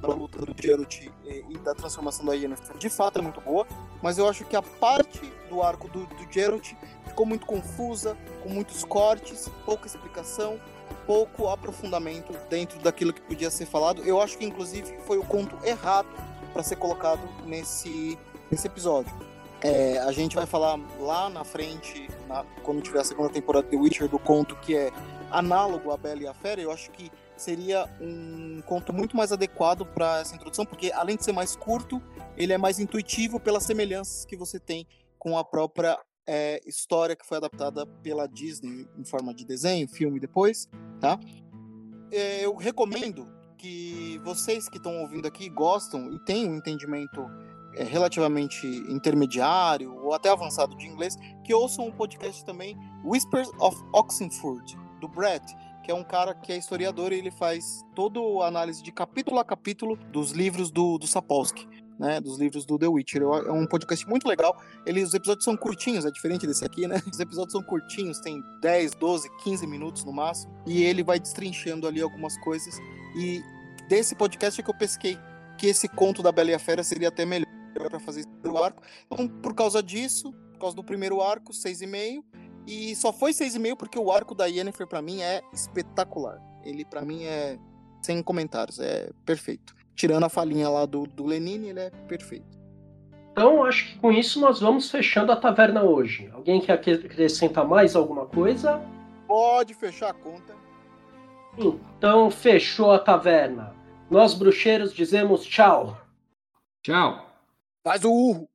D: da luta do Geralt e, e, da transformação da Yennefer de fato é muito boa, mas eu acho que a parte do arco do, do Geralt ficou muito confusa, com muitos cortes, pouca explicação, pouco aprofundamento dentro daquilo que podia ser falado. Eu acho que inclusive foi o conto errado para ser colocado nesse, nesse episódio. É, a gente vai falar lá na frente, na, quando tiver a segunda temporada de The Witcher, do conto que é análogo a Bela e a Fera. Eu acho que seria um conto muito mais adequado para essa introdução, porque além de ser mais curto, ele é mais intuitivo pelas semelhanças que você tem com a própria é, história que foi adaptada pela Disney em forma de desenho, filme depois, tá? É, eu recomendo que vocês que estão ouvindo aqui gostam e têm um entendimento é, relativamente intermediário ou até avançado de inglês, que ouçam o podcast também Whispers of Oxenford, do Brett, que é um cara que é historiador e ele faz toda a análise de capítulo a capítulo dos livros do, do Sapolsky. Né, dos livros do The Witcher. É um podcast muito legal. Ele, os episódios são curtinhos, é diferente desse aqui, né? Os episódios são curtinhos, tem 10, 12, 15 minutos no máximo. E ele vai destrinchando ali algumas coisas. E desse podcast é que eu pesquei que esse conto da Bela e a Fera seria até melhor para fazer esse arco. Então, por causa disso, por causa do primeiro arco, 6,5. E só foi 6,5 porque o arco da Yennefer para mim é espetacular. Ele para mim é sem comentários, é perfeito. Tirando a falinha lá do, do Lenine, ele é perfeito.
C: Então, acho que com isso nós vamos fechando a taverna hoje. Alguém quer acrescentar mais alguma coisa?
D: Pode fechar a conta.
C: Então, fechou a taverna. Nós, bruxeiros, dizemos tchau.
B: Tchau.
D: Faz o urro.